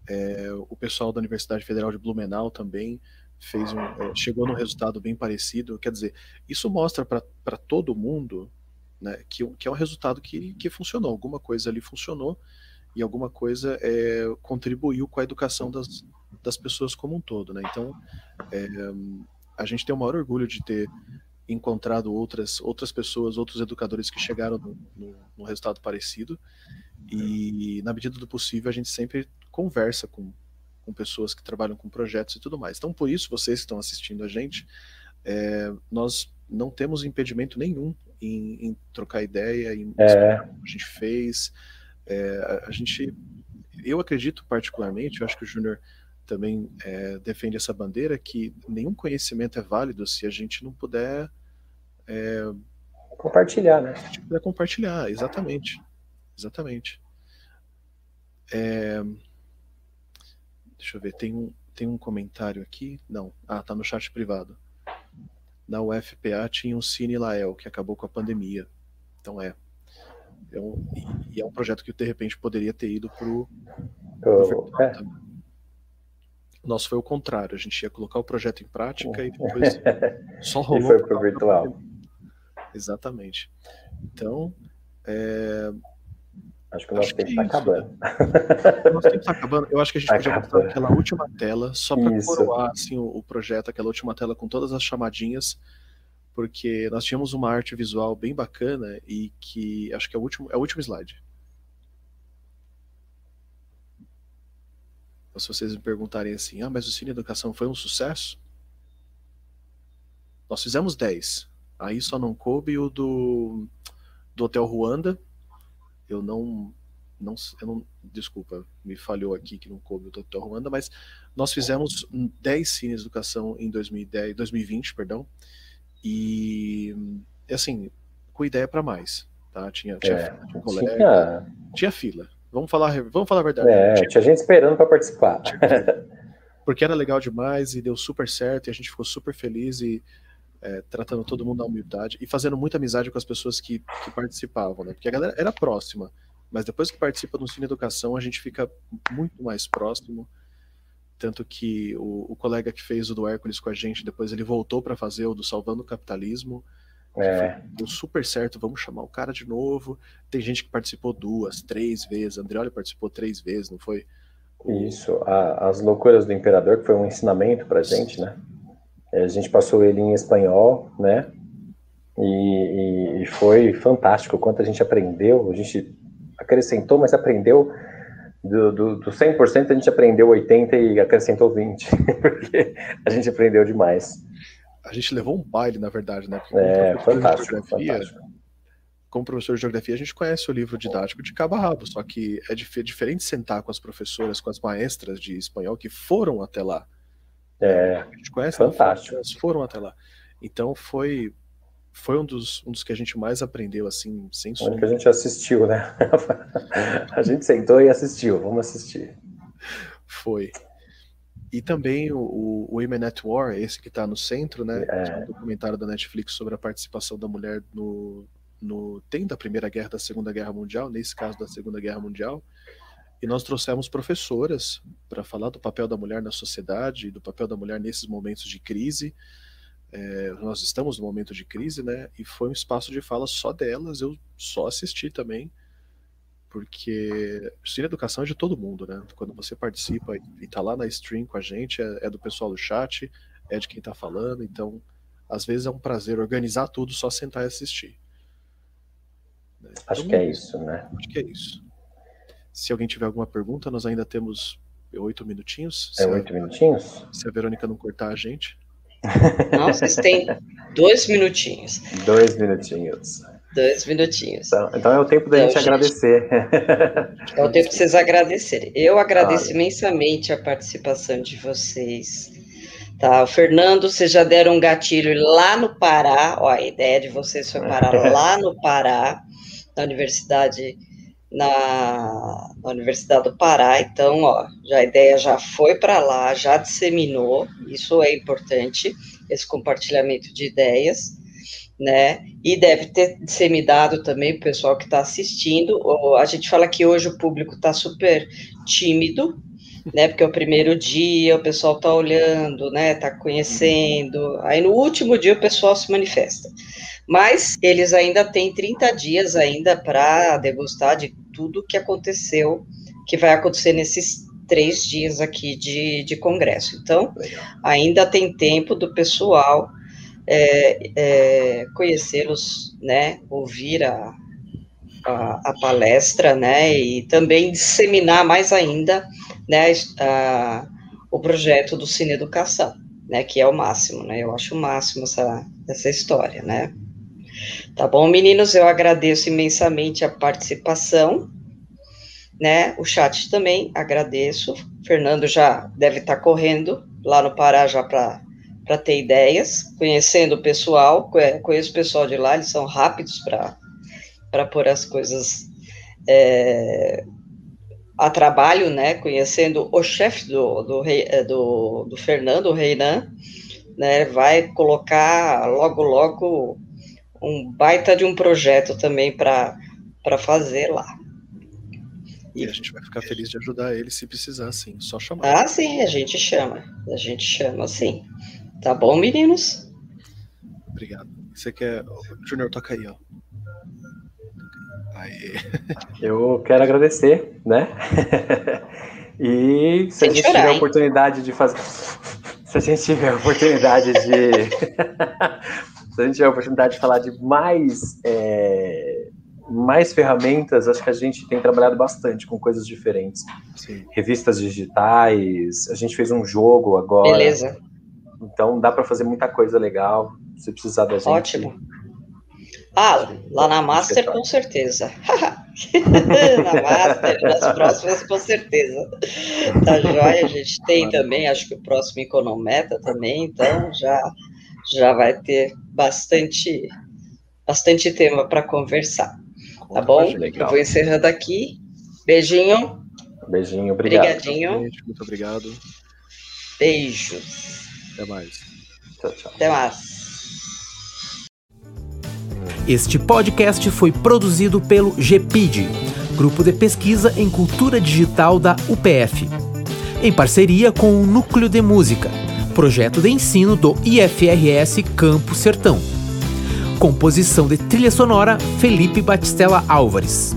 É, o pessoal da Universidade Federal de Blumenau também fez um, é, chegou num resultado bem parecido. Quer dizer, isso mostra para todo mundo né, que, que é um resultado que, que funcionou. Alguma coisa ali funcionou e alguma coisa é, contribuiu com a educação das, das pessoas como um todo. Né? Então, é, a gente tem o maior orgulho de ter encontrado outras, outras pessoas, outros educadores que chegaram no, resultado parecido. E, na medida do possível, a gente sempre conversa com, com pessoas que trabalham com projetos e tudo mais. Então, por isso, vocês que estão assistindo a gente, é, nós não temos impedimento nenhum em, em trocar ideia, em é. o que a gente fez. É, a, a, gente, eu acredito particularmente, eu acho que o Júnior também é, defende essa bandeira que nenhum conhecimento é válido se a gente não puder é, compartilhar, né? Se a gente puder compartilhar, exatamente, exatamente. É, Deixa eu ver, tem um, tem um comentário aqui. Não, ah, tá no chat privado. Na UFPA tinha um Cine Lael, que acabou com a pandemia. Então é. é um, e, é um projeto que de repente poderia ter ido pro, pro oh, é. Nosso foi o contrário, a gente ia colocar o projeto em prática e depois só rolou. E foi pro virtual. Exatamente. Então, é, Acho que o nosso tempo está acabando. O nosso tempo está acabando. Eu acho que a gente tá podia botar aquela última tela, só para coroar assim, o, o, projeto, aquela última tela com todas as chamadinhas, porque nós tínhamos uma arte visual bem bacana e que acho que é o último, é o último slide. Então, se vocês me perguntarem assim, ah, mas o Cine Educação foi um sucesso? Nós fizemos 10. Aí só não coube o do, do Hotel Ruanda. Eu não, não, eu não. Desculpa, me falhou aqui que não coube o Hotel Ruanda, mas nós fizemos 10 Cine Educação em 2010, 2020, perdão. E assim, com ideia para mais. Tá? Tinha, tinha, é, tinha, colega, tinha... tinha fila. Vamos falar, vamos falar a verdade. É, tinha, tinha gente esperando para participar. Porque era legal demais e deu super certo e a gente ficou super feliz e é, tratando todo mundo na humildade e fazendo muita amizade com as pessoas que, que participavam, né? Porque a galera era próxima, mas depois que participa do Cine Educação a gente fica muito mais próximo tanto que o, o, colega que fez o do Hércules com a gente, depois ele voltou para fazer o do Salvando o Capitalismo. É. Deu super certo, vamos chamar o cara de novo. Tem gente que participou duas, três vezes. Andreoli participou três vezes, não foi? Isso, a, as loucuras do imperador, que foi um ensinamento pra gente, né? A gente passou ele em espanhol, né? E, e, foi fantástico o quanto a gente aprendeu. A gente acrescentou, mas aprendeu do, do, do 100% a gente aprendeu 80 e acrescentou 20, porque a gente aprendeu demais. A gente levou um baile, na verdade, né? Porque é, fantástico, fantástico. Como professor de geografia, a gente conhece o livro didático de cabo a rabo, só que é dif diferente sentar com as professoras, com as maestras de espanhol que foram até lá. É, a gente conhece fantástico. Elas foram até lá. Então foi foi um dos, um dos que a gente mais aprendeu, assim, sem som. que a gente assistiu, né? a gente sentou e assistiu, vamos assistir. Foi. E também o, o Women at War, esse que está no centro, né? É. é um documentário da Netflix sobre a participação da mulher no, no. Tem da Primeira Guerra da Segunda Guerra Mundial, nesse caso da Segunda Guerra Mundial. E nós trouxemos professoras para falar do papel da mulher na sociedade, do papel da mulher nesses momentos de crise. É, nós estamos no momento de crise, né? E foi um espaço de fala só delas, eu só assisti também, porque Cine Educação é de todo mundo, né? Quando você participa e tá lá na stream com a gente, é, é do pessoal do chat, é de quem tá falando, então às vezes é um prazer organizar tudo, só sentar e assistir. Né? Acho então, que é isso, né? Acho que é isso. Se alguém tiver alguma pergunta, nós ainda temos oito minutinhos. É oito minutinhos? Se a Verônica não cortar a gente. Não, vocês têm dois minutinhos. Dois minutinhos. Dois minutinhos. Então, então é o tempo da então, gente, gente, agradecer. É o tempo de vocês agradecerem. Eu agradeço imensamente a participação de vocês. Tá, o Fernando, vocês já deram um gatilho lá no Pará. Ó, a ideia de vocês foi parar lá no Pará, na Universidade na, na, Universidade do Pará, então, ó, já a ideia já foi para lá, já disseminou, isso é importante, esse compartilhamento de ideias, né, e deve ter disseminado também o pessoal que está assistindo, a gente fala que hoje o público está super tímido, né, porque é o primeiro dia, o pessoal está olhando, né, está conhecendo, aí no último dia o pessoal se manifesta, mas eles ainda têm 30 dias ainda para degustar de tudo que aconteceu, que vai acontecer nesses três dias aqui de, de congresso. Então, ainda tem tempo do pessoal é, é, conhecê-los, né, ouvir a, a, a, palestra, né, e também disseminar mais ainda, né, a, o projeto do Cine Educação, né, que é o máximo, né, eu acho o máximo essa, essa história, né. Tá bom, meninos? Eu agradeço imensamente a participação, né? O chat também agradeço. O Fernando já deve estar tá correndo lá no Pará já para ter ideias, conhecendo o pessoal, conheço o pessoal de lá, eles são rápidos para pôr as coisas é, a trabalho, né, conhecendo o chefe do, do, do, do Fernando, o Reinan, né, vai colocar logo, logo um baita de um projeto também para fazer lá. E a gente vai ficar feliz de ajudar ele se precisar, sim. Só chamar. Ah, sim, a gente chama. A gente chama, sim. Tá bom, meninos? Obrigado. Você quer. Júnior, toca aí, ó. Aí. Eu quero agradecer, né? e se Sem a gente chorar, tiver a oportunidade de fazer. Se a gente tiver a oportunidade de se a gente tiver a oportunidade de falar de mais, é, mais ferramentas, acho que a gente tem trabalhado bastante com coisas diferentes. Sim. Revistas digitais, a gente fez um jogo agora. Beleza. Então dá para fazer muita coisa legal. Se precisar da gente. Ótimo. Ah, lá na Master com certeza. na Master, nas próximas com certeza. Tá joia, a gente tem também, acho que o próximo Econometa também, então já, já vai ter bastante, bastante tema para conversar. Tá bom? Eu vou encerrando aqui. Beijinho. Beijinho, obrigado. Obrigadinho. Muito obrigado. Beijos. Até mais. Tchau, tchau. Até mais. Este podcast foi produzido pelo GPID, Grupo de Pesquisa em Cultura Digital da UPF, em parceria com o Núcleo de Música, projeto de ensino do IFRS Campo Sertão. Composição de trilha sonora Felipe Batistella Álvares.